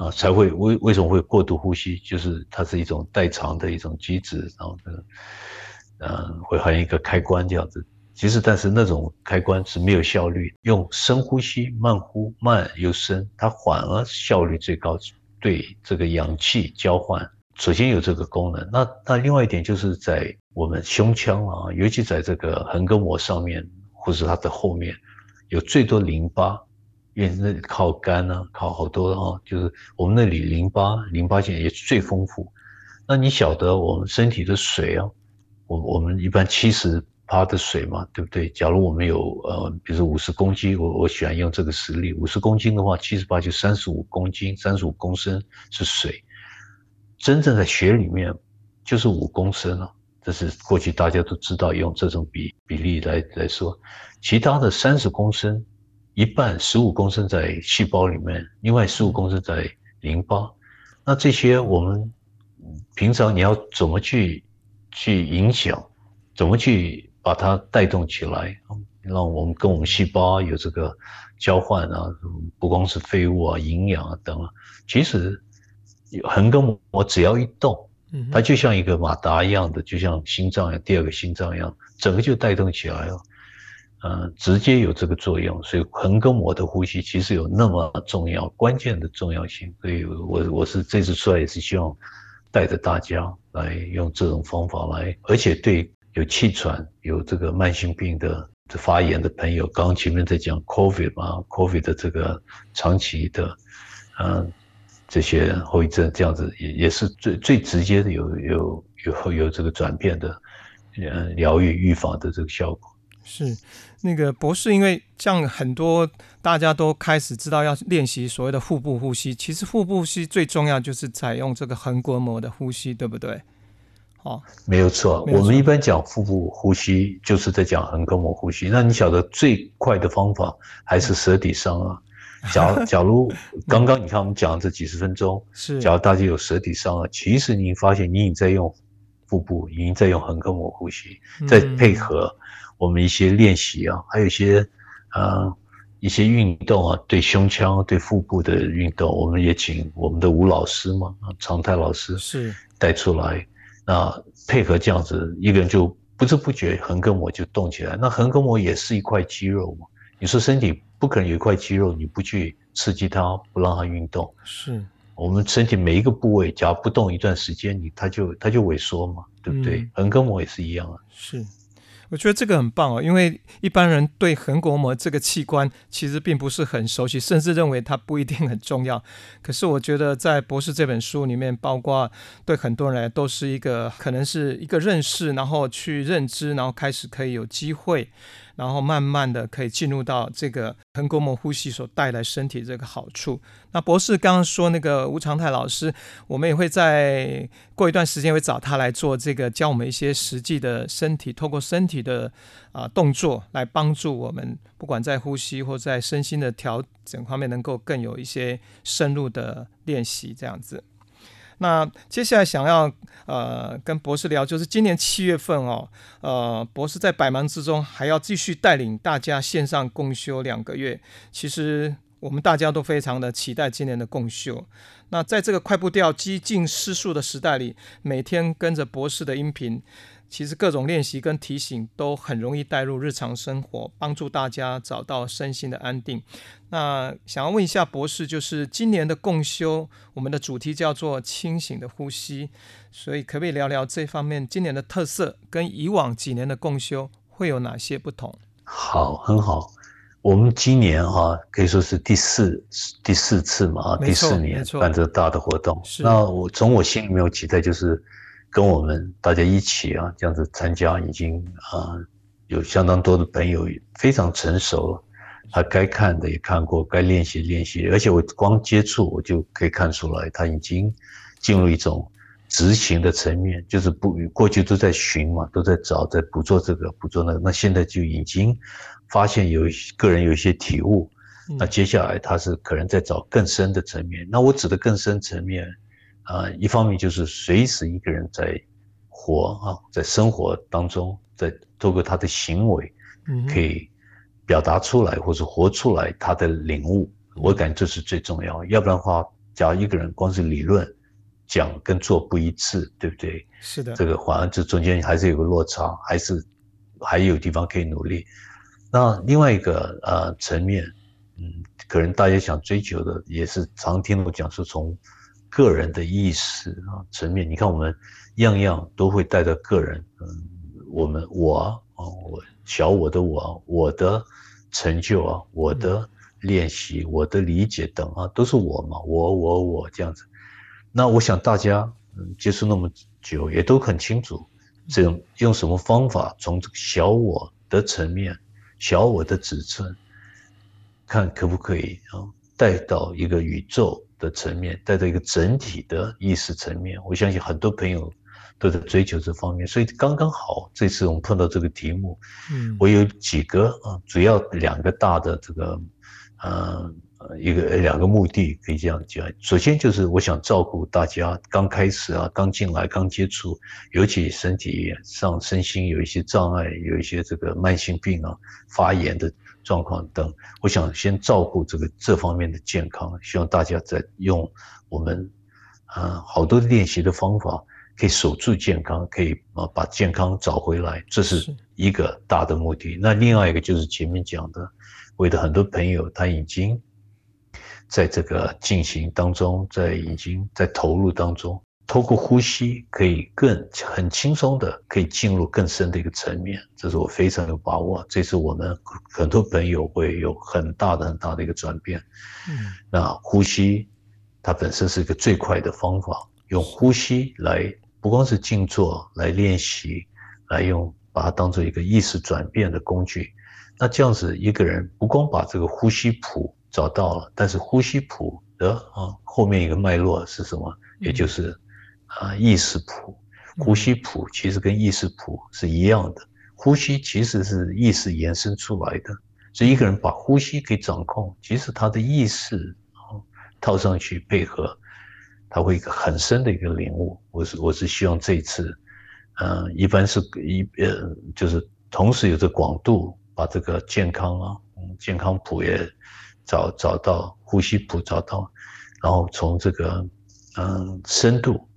啊才会为为什么会过度呼吸？就是它是一种代偿的一种机制，然后呢。嗯，会好像一个开关这样子，其实但是那种开关是没有效率，用深呼吸，慢呼，慢又深，它反而效率最高，对这个氧气交换，首先有这个功能。那那另外一点就是在我们胸腔啊，尤其在这个横膈膜上面，或是它的后面，有最多淋巴，因为那靠肝呢，靠好多啊，就是我们那里淋巴淋巴腺也最丰富。那你晓得我们身体的水啊？我我们一般七十趴的水嘛，对不对？假如我们有呃，比如说五十公斤，我我喜欢用这个实例，五十公斤的话，七十八就三十五公斤，三十五公升是水。真正在血里面就是五公升了，这是过去大家都知道用这种比比例来来说。其他的三十公升，一半十五公升在细胞里面，另外十五公升在淋巴。那这些我们平常你要怎么去？去影响，怎么去把它带动起来，让我们跟我们细胞有这个交换啊？不光是废物啊、营养啊等啊，其实横膈膜只要一动，它就像一个马达一样的，就像心脏一样，第二个心脏一样，整个就带动起来了。嗯，直接有这个作用，所以横膈膜的呼吸其实有那么重要、关键的重要性。所以我我是这次出来也是希望。带着大家来用这种方法来，而且对有气喘、有这个慢性病的发炎的朋友，刚刚前面在讲 COVID 嘛，COVID 的这个长期的，嗯，这些后遗症这样子也也是最最直接的有有有有这个转变的，嗯，疗愈预防的这个效果。是那个博士，因为像很多大家都开始知道要练习所谓的腹部呼吸，其实腹部呼吸最重要就是采用这个横膈膜的呼吸，对不对？哦，没有错。我们一般讲腹部呼吸，就是在讲横膈膜呼吸。那你晓得最快的方法还是舌底上啊？假假如刚刚你看我们讲这几十分钟，[LAUGHS] 是，假如大家有舌底上啊，其实你发现你已经在用腹部，已经在用横膈膜呼吸，在配合。我们一些练习啊，还有一些，呃，一些运动啊，对胸腔、对腹部的运动，我们也请我们的吴老师嘛，常态老师是带出来，那配合这样子，一个人就不知不觉横膈膜就动起来。那横膈膜也是一块肌肉嘛，你说身体不可能有一块肌肉，你不去刺激它，不让它运动，是我们身体每一个部位，只要不动一段时间，你它就它就萎缩嘛，对不对？横膈膜也是一样啊，是。我觉得这个很棒哦，因为一般人对横膈膜这个器官其实并不是很熟悉，甚至认为它不一定很重要。可是我觉得在博士这本书里面，包括对很多人来都是一个可能是一个认识，然后去认知，然后开始可以有机会。然后慢慢的可以进入到这个横膈膜呼吸所带来身体这个好处。那博士刚刚说那个吴长泰老师，我们也会在过一段时间会找他来做这个教我们一些实际的身体，透过身体的啊动作来帮助我们，不管在呼吸或在身心的调整方面，能够更有一些深入的练习这样子。那接下来想要呃跟博士聊，就是今年七月份哦，呃，博士在百忙之中还要继续带领大家线上共修两个月。其实我们大家都非常的期待今年的共修。那在这个快步调、激进失速的时代里，每天跟着博士的音频。其实各种练习跟提醒都很容易带入日常生活，帮助大家找到身心的安定。那想要问一下博士，就是今年的共修，我们的主题叫做清醒的呼吸，所以可不可以聊聊这方面今年的特色，跟以往几年的共修会有哪些不同？好，很好。我们今年哈可以说是第四第四次嘛啊，第四年办这大的活动。那我从我心里面有期待就是。跟我们大家一起啊，这样子参加，已经啊有相当多的朋友非常成熟了，他该看的也看过，该练习练习，而且我光接触我就可以看出来，他已经进入一种执行的层面，就是不过去都在寻嘛，都在找，在捕捉这个捕捉那个，那现在就已经发现有个人有一些体悟，那接下来他是可能在找更深的层面，那我指的更深层面。啊，一方面就是随时一个人在活啊，在生活当中，在透过他的行为，可以表达出来或者活出来他的领悟。我感觉这是最重要，要不然的话，假如一个人光是理论讲跟做不一致，对不对？是的，这个反而这中间还是有个落差，还是还有地方可以努力。那另外一个呃层面，嗯，可能大家想追求的也是常听我讲说从。个人的意识啊层面，你看我们样样都会带到个人，嗯，我们我啊，我小我的我，我的成就啊，我的练习，我的理解等啊，都是我嘛，我我我这样子。那我想大家嗯接触那么久，也都很清楚，这种用什么方法从这个小我的层面，小我的尺寸，看可不可以啊带到一个宇宙。的层面带着一个整体的意识层面，我相信很多朋友都在追求这方面，所以刚刚好这次我们碰到这个题目，嗯，我有几个啊，主要两个大的这个，呃，一个两个目的可以这样讲。首先就是我想照顾大家刚开始啊，刚进来刚接触，尤其身体上身心有一些障碍，有一些这个慢性病啊，发炎的。状况等，我想先照顾这个这方面的健康，希望大家在用我们啊好多练习的方法，可以守住健康，可以啊把健康找回来，这是一个大的目的。那另外一个就是前面讲的，我的很多朋友他已经在这个进行当中，在已经在投入当中。透过呼吸，可以更很轻松的可以进入更深的一个层面，这是我非常有把握。这是我们很多朋友会有很大的很大的一个转变。嗯，那呼吸它本身是一个最快的方法，用呼吸来不光是静坐来练习，来用把它当做一个意识转变的工具。那这样子一个人不光把这个呼吸谱找到了，但是呼吸谱的啊后面一个脉络是什么？也就是。啊，意识谱、呼吸谱其实跟意识谱是一样的。呼吸其实是意识延伸出来的，所以一个人把呼吸给掌控，其实他的意识啊套上去配合，他会一个很深的一个领悟。我是我是希望这一次，嗯，一般是一呃，就是同时有着广度，把这个健康啊，嗯，健康谱也找找到，呼吸谱找到，然后从这个嗯深度。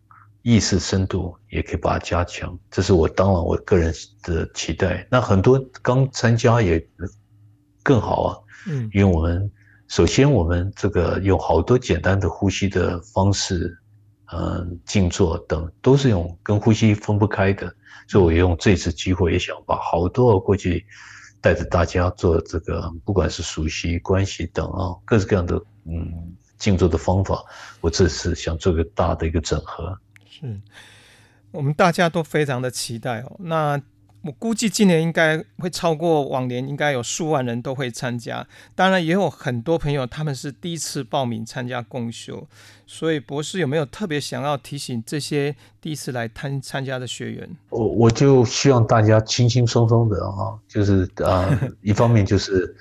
意识深度也可以把它加强，这是我当然我个人的期待。那很多刚参加也更好啊，嗯，因为我们首先我们这个有好多简单的呼吸的方式，嗯，静坐等都是用跟呼吸分不开的，所以我用这次机会也想把好多过去带着大家做这个，不管是熟悉关系等啊，各式各样的嗯静坐的方法，我这次想做个大的一个整合。是我们大家都非常的期待哦。那我估计今年应该会超过往年，应该有数万人都会参加。当然，也有很多朋友他们是第一次报名参加共修，所以博士有没有特别想要提醒这些第一次来参参加的学员？我我就希望大家轻轻松松的啊，就是啊，[LAUGHS] 一方面就是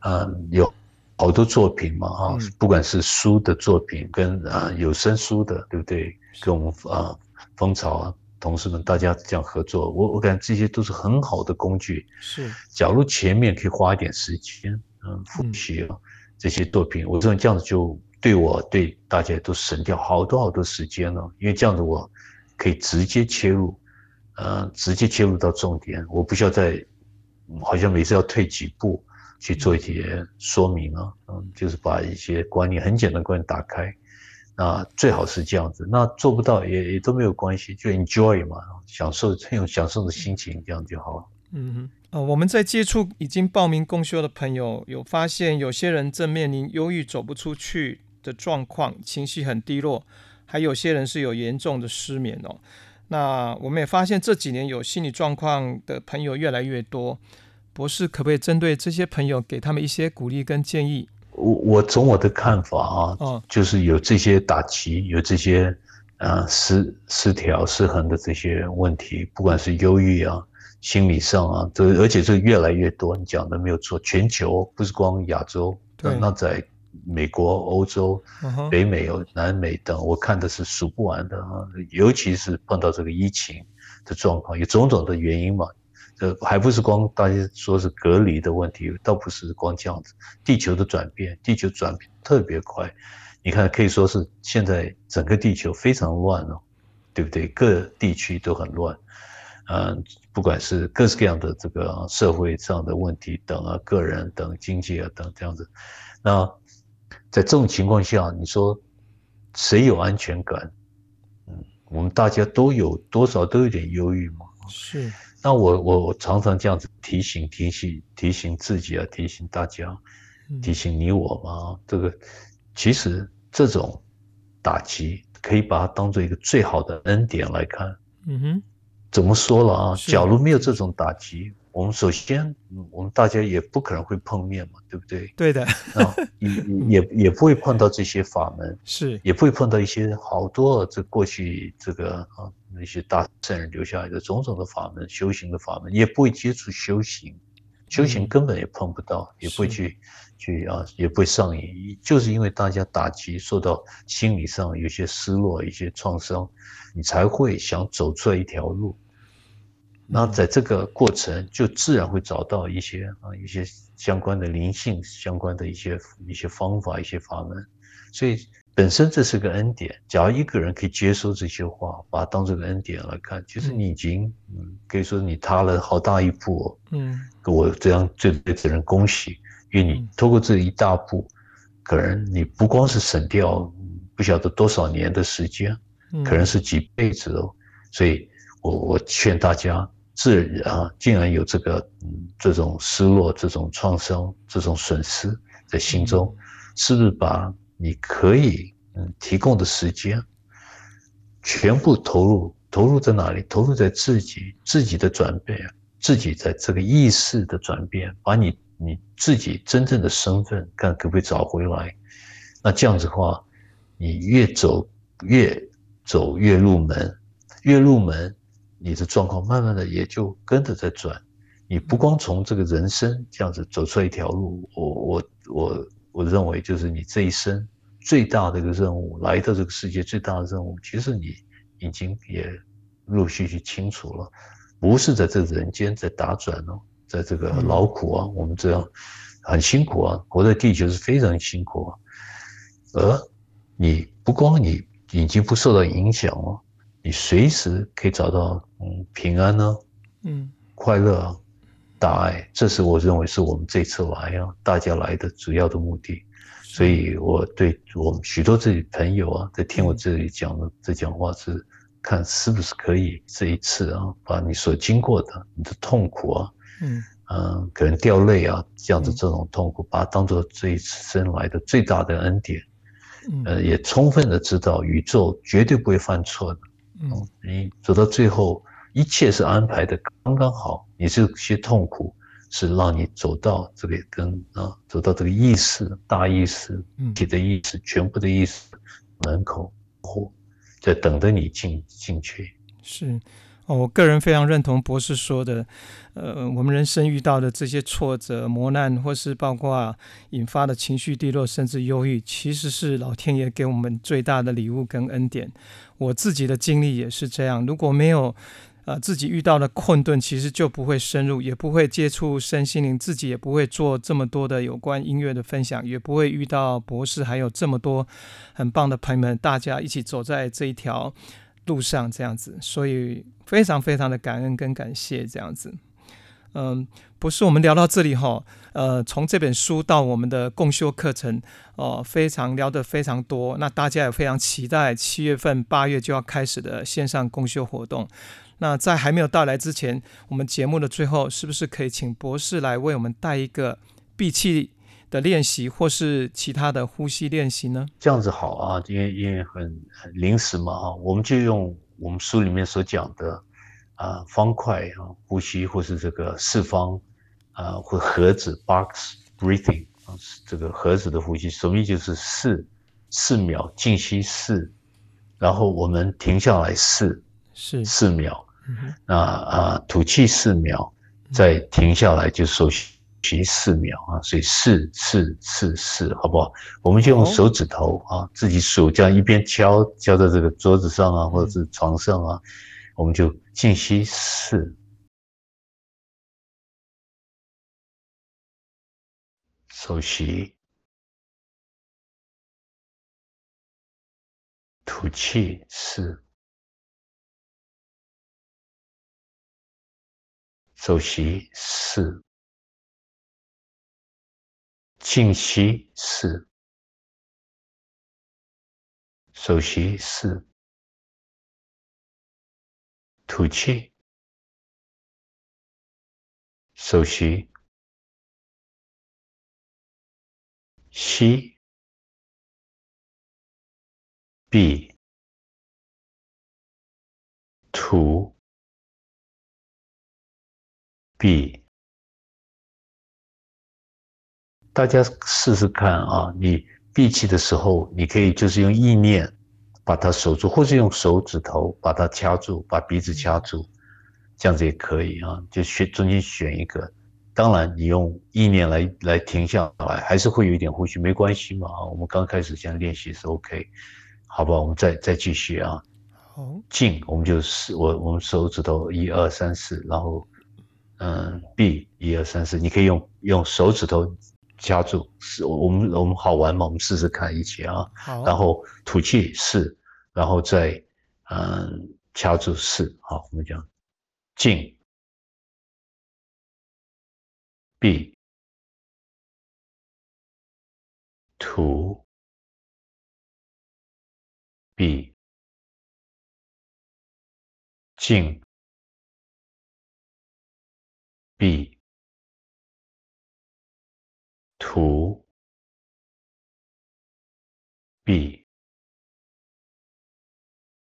啊有。好多作品嘛，哈，不管是书的作品跟啊有声书的，对不对？跟我们啊蜂巢啊同事们大家这样合作，我我感觉这些都是很好的工具。是，假如前面可以花一点时间，嗯，复习啊这些作品，我认为这样子就对我对大家都省掉好多好多时间了，因为这样子我可以直接切入，呃，直接切入到重点，我不需要再好像每次要退几步去做一些说明啊，嗯，就是把一些观念很简单观念打开。那最好是这样子，那做不到也也都没有关系，就 enjoy 嘛，享受这种享受的心情，这样就好了。嗯哼，呃，我们在接触已经报名共修的朋友，有发现有些人正面临忧郁走不出去的状况，情绪很低落，还有些人是有严重的失眠哦。那我们也发现这几年有心理状况的朋友越来越多，博士可不可以针对这些朋友给他们一些鼓励跟建议？我我从我的看法啊，就是有这些打击，有这些啊失失调、失衡的这些问题，不管是忧郁啊、心理上啊，这而且这越来越多。你讲的没有错，全球不是光亚洲，那在美国、欧洲、北美、有南美等，我看的是数不完的啊。尤其是碰到这个疫情的状况，有种种的原因嘛。呃还不是光大家说是隔离的问题，倒不是光这样子。地球的转变，地球转变特别快，你看可以说是现在整个地球非常乱哦，对不对？各地区都很乱，嗯，不管是各式各样的这个社会上的问题等啊，个人等经济啊等这样子。那在这种情况下，你说谁有安全感？嗯，我们大家都有多少都有点忧郁嘛。是。那我我我常常这样子提醒提醒提醒自己啊，提醒大家，提醒你我嘛。这个其实这种打击可以把它当做一个最好的恩典来看。嗯哼，怎么说了啊？假如没有这种打击。我们首先，我们大家也不可能会碰面嘛，对不对？对的，啊，[LAUGHS] 也也也不会碰到这些法门，是，也不会碰到一些好多这过去这个啊那些大圣人留下来的种种的法门，修行的法门，也不会接触修行，修行根本也碰不到，也不会去去啊，也不会上瘾，就是因为大家打击受到心理上有些失落、一些创伤，你才会想走出来一条路。那在这个过程，就自然会找到一些啊一些相关的灵性相关的一些一些方法一些法门，所以本身这是个恩典。假如一个人可以接受这些话，把它当这个恩典来看，其实你已经嗯可以说你踏了好大一步。嗯，我这样对对这人恭喜，因为你通过这一大步，可能你不光是省掉不晓得多少年的时间，可能是几辈子哦。所以我我劝大家。自然啊，竟然有这个嗯这种失落、这种创伤、这种损失在心中，是不是把你可以嗯提供的时间全部投入？投入在哪里？投入在自己自己的转变，自己在这个意识的转变，把你你自己真正的身份看可不可以找回来？那这样子的话，你越走越走越入门，越入门。你的状况慢慢的也就跟着在转，你不光从这个人生这样子走出一条路，我我我我认为就是你这一生最大的一个任务，来到这个世界最大的任务，其实你已经也陆续去清楚了，不是在这人间在打转哦，在这个劳苦啊，我们这样很辛苦啊，活在地球是非常辛苦啊，而你不光你已经不受到影响了。你随时可以找到嗯平安呢，嗯。快乐，大爱，这是我认为是我们这次来啊，大家来的主要的目的。所以我对我们许多这里朋友啊，在听我这里讲的这讲话是，看是不是可以这一次啊，把你所经过的你的痛苦啊，嗯。嗯，可能掉泪啊这样子这种痛苦，把它当做这一次生来的最大的恩典，呃，也充分的知道宇宙绝对不会犯错的。嗯，你走到最后，一切是安排的刚刚好。你这些痛苦是让你走到这个跟啊，走到这个意识、大意识、体的意识、全部的意识门口，或在等着你进进去。是，哦，我个人非常认同博士说的，呃，我们人生遇到的这些挫折、磨难，或是包括引发的情绪低落，甚至忧郁，其实是老天爷给我们最大的礼物跟恩典。我自己的经历也是这样，如果没有呃自己遇到的困顿，其实就不会深入，也不会接触身心灵，自己也不会做这么多的有关音乐的分享，也不会遇到博士，还有这么多很棒的朋友们，大家一起走在这一条。路上这样子，所以非常非常的感恩跟感谢这样子。嗯，不是我们聊到这里哈，呃，从这本书到我们的共修课程，哦，非常聊得非常多。那大家也非常期待七月份、八月就要开始的线上共修活动。那在还没有到来之前，我们节目的最后，是不是可以请博士来为我们带一个闭气？的练习，或是其他的呼吸练习呢？这样子好啊，因为因为很很临时嘛啊，我们就用我们书里面所讲的啊方块啊呼吸，或是这个四方啊或盒子 box breathing 啊这个盒子的呼吸，什么意思？就是四四秒静息四，然后我们停下来四是四秒，那啊吐气四秒，再停下来就收息。息四秒啊，所以四四四四，好不好？我们就用手指头啊，自己数，这样一边敲敲在这个桌子上啊，或者是床上啊，我们就静息四，手息，吐气四，手息四。静息四，手息是，吐气，手息，吸，闭，吐，闭。大家试试看啊！你闭气的时候，你可以就是用意念把它守住，或是用手指头把它掐住，把鼻子掐住，这样子也可以啊。就选中间选一个。当然，你用意念来来停下来，还是会有一点呼吸，没关系嘛啊。我们刚开始这样练习是 OK，好吧？我们再再继续啊。好，静，我们就是我我们手指头一二三四，然后嗯，B 一二三四，你可以用用手指头。掐住是，我们我们好玩嘛？我们试试看一起啊。好。然后吐气四，然后再嗯掐住四。好，我们讲进 B 吐闭静闭。吐，闭，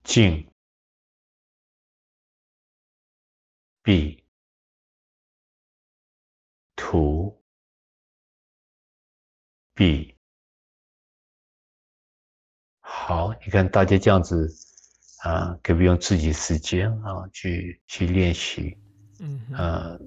静，闭，吐，闭。好，你看大家这样子啊，可不可以用自己时间啊去去练习？嗯，呃。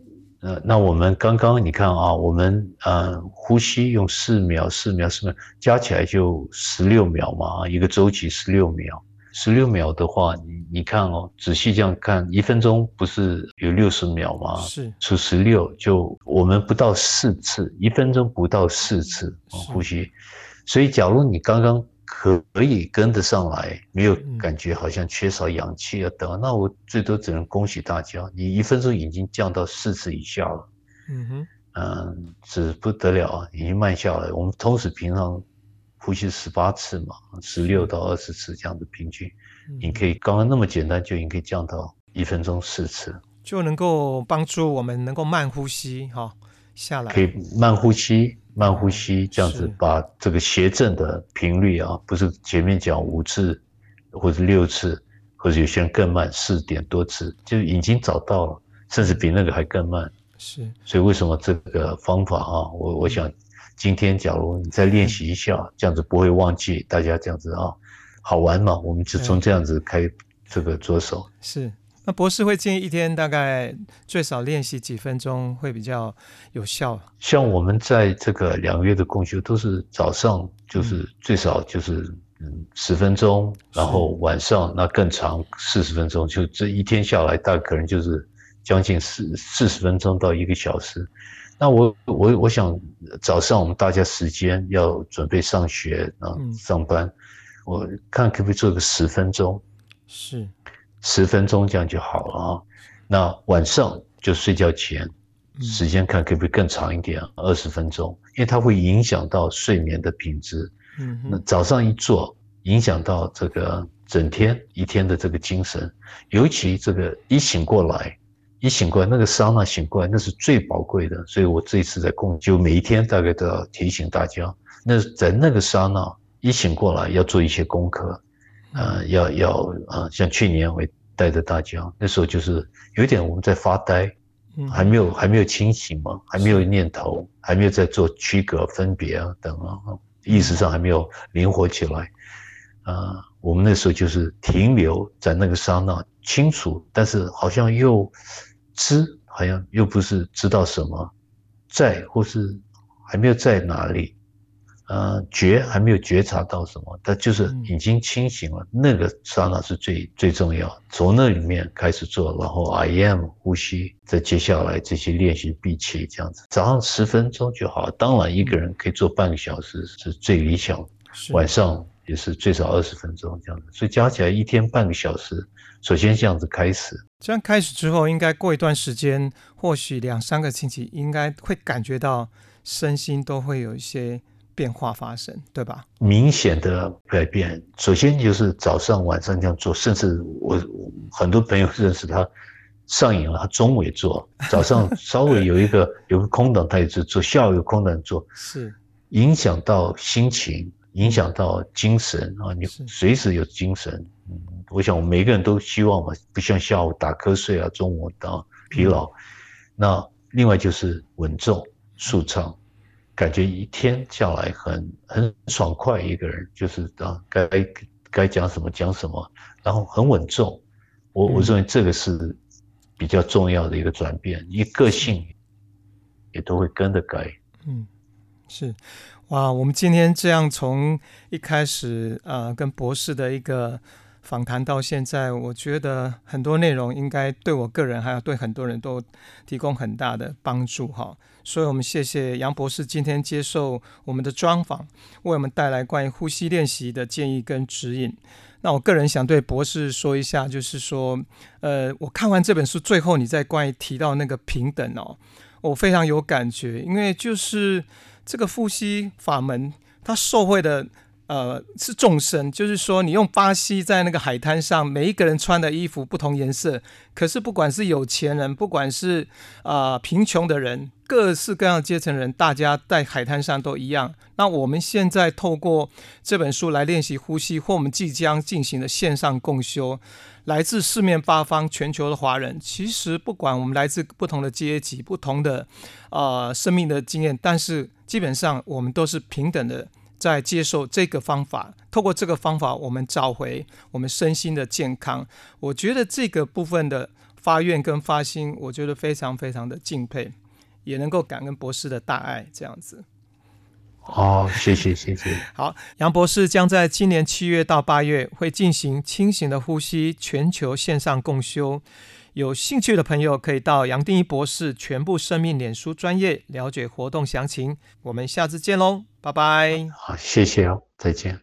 呃，那我们刚刚你看啊，我们呃呼吸用四秒、四秒、四秒加起来就十六秒嘛，一个周期十六秒。十六秒的话，你你看哦，仔细这样看，一分钟不是有六十秒吗？是，除十六就我们不到四次，一分钟不到四次呼吸。所以，假如你刚刚。可以跟得上来，没有感觉好像缺少氧气啊等，那我最多只能恭喜大家，你一分钟已经降到四次以下了。嗯哼，嗯，是不得了啊，已经慢下来。我们同时平常呼吸十八次嘛，十六到二十次这样的平均，你可以刚刚那么简单就已经可以降到一分钟四次，就能够帮助我们能够慢呼吸哈下来，可以慢呼吸。慢呼吸，这样子把这个谐振的频率啊，不是前面讲五次，或者六次，或者有些人更慢，四点多次，就已经找到了，甚至比那个还更慢。是，所以为什么这个方法啊，我我想今天假如你再练习一下，这样子不会忘记，大家这样子啊，好玩嘛，我们就从这样子开这个着手。是。那博士会建议一天大概最少练习几分钟会比较有效？像我们在这个两个月的共修，都是早上就是最少就是嗯十分钟，然后晚上那更长四十分钟，就这一天下来大概可能就是将近四四十分钟到一个小时。那我我我想早上我们大家时间要准备上学啊上班，我看可不可以做个十分钟？是。十分钟这样就好了啊。那晚上就睡觉前，时间看可不可以更长一点，二十分钟，因为它会影响到睡眠的品质。嗯，那早上一做，影响到这个整天一天的这个精神，尤其这个一醒过来，一醒过来那个桑拿醒过来，那是最宝贵的。所以我这一次在共就每一天大概都要提醒大家，那在那个桑拿一醒过来要做一些功课。呃，要要啊，像去年我带着大家，那时候就是有点我们在发呆，还没有还没有清醒嘛，还没有念头，还没有在做区隔分别啊等啊，意识上还没有灵活起来，啊，我们那时候就是停留在那个刹那，清楚，但是好像又知，好像又不是知道什么，在或是还没有在哪里。呃，觉还没有觉察到什么，他就是已经清醒了。那个刹那是最最重要，从那里面开始做，然后 I am 呼吸，再接下来这些练习闭气这样子。早上十分钟就好，当然一个人可以做半个小时是最理想，晚上也是最少二十分钟这样子。所以加起来一天半个小时，首先这样子开始。这样开始之后，应该过一段时间，或许两三个星期，应该会感觉到身心都会有一些。变化发生，对吧？明显的改变，首先就是早上、晚上这样做，甚至我很多朋友认识他上瘾了，他中午也做，[LAUGHS] 早上稍微有一个 [LAUGHS] 有个空档，他也是做，下午有空档做，是影响到心情，影响到精神啊，你随时有精神。嗯，我想我们每个人都希望嘛，不像下午打瞌睡啊，中午打疲劳。那另外就是稳重、舒畅。感觉一天下来很很爽快，一个人就是啊，该该讲什么讲什么，然后很稳重。我我认为这个是比较重要的一个转变，你个性也都会跟着改。嗯，是哇，我们今天这样从一开始呃跟博士的一个。访谈到现在，我觉得很多内容应该对我个人，还有对很多人都提供很大的帮助哈。所以，我们谢谢杨博士今天接受我们的专访，为我们带来关于呼吸练习的建议跟指引。那我个人想对博士说一下，就是说，呃，我看完这本书最后，你在关于提到那个平等哦，我非常有感觉，因为就是这个呼吸法门，它受惠的。呃，是众生，就是说，你用巴西在那个海滩上，每一个人穿的衣服不同颜色，可是不管是有钱人，不管是啊贫穷的人，各式各样阶层人，大家在海滩上都一样。那我们现在透过这本书来练习呼吸，或我们即将进行的线上共修，来自四面八方、全球的华人，其实不管我们来自不同的阶级、不同的啊生命的经验，但是基本上我们都是平等的。在接受这个方法，透过这个方法，我们找回我们身心的健康。我觉得这个部分的发愿跟发心，我觉得非常非常的敬佩，也能够感恩博士的大爱。这样子，好，谢谢谢谢。好，杨博士将在今年七月到八月会进行清醒的呼吸全球线上共修。有兴趣的朋友可以到杨定一博士全部生命脸书专业了解活动详情。我们下次见喽，拜拜。好，谢谢哦，再见。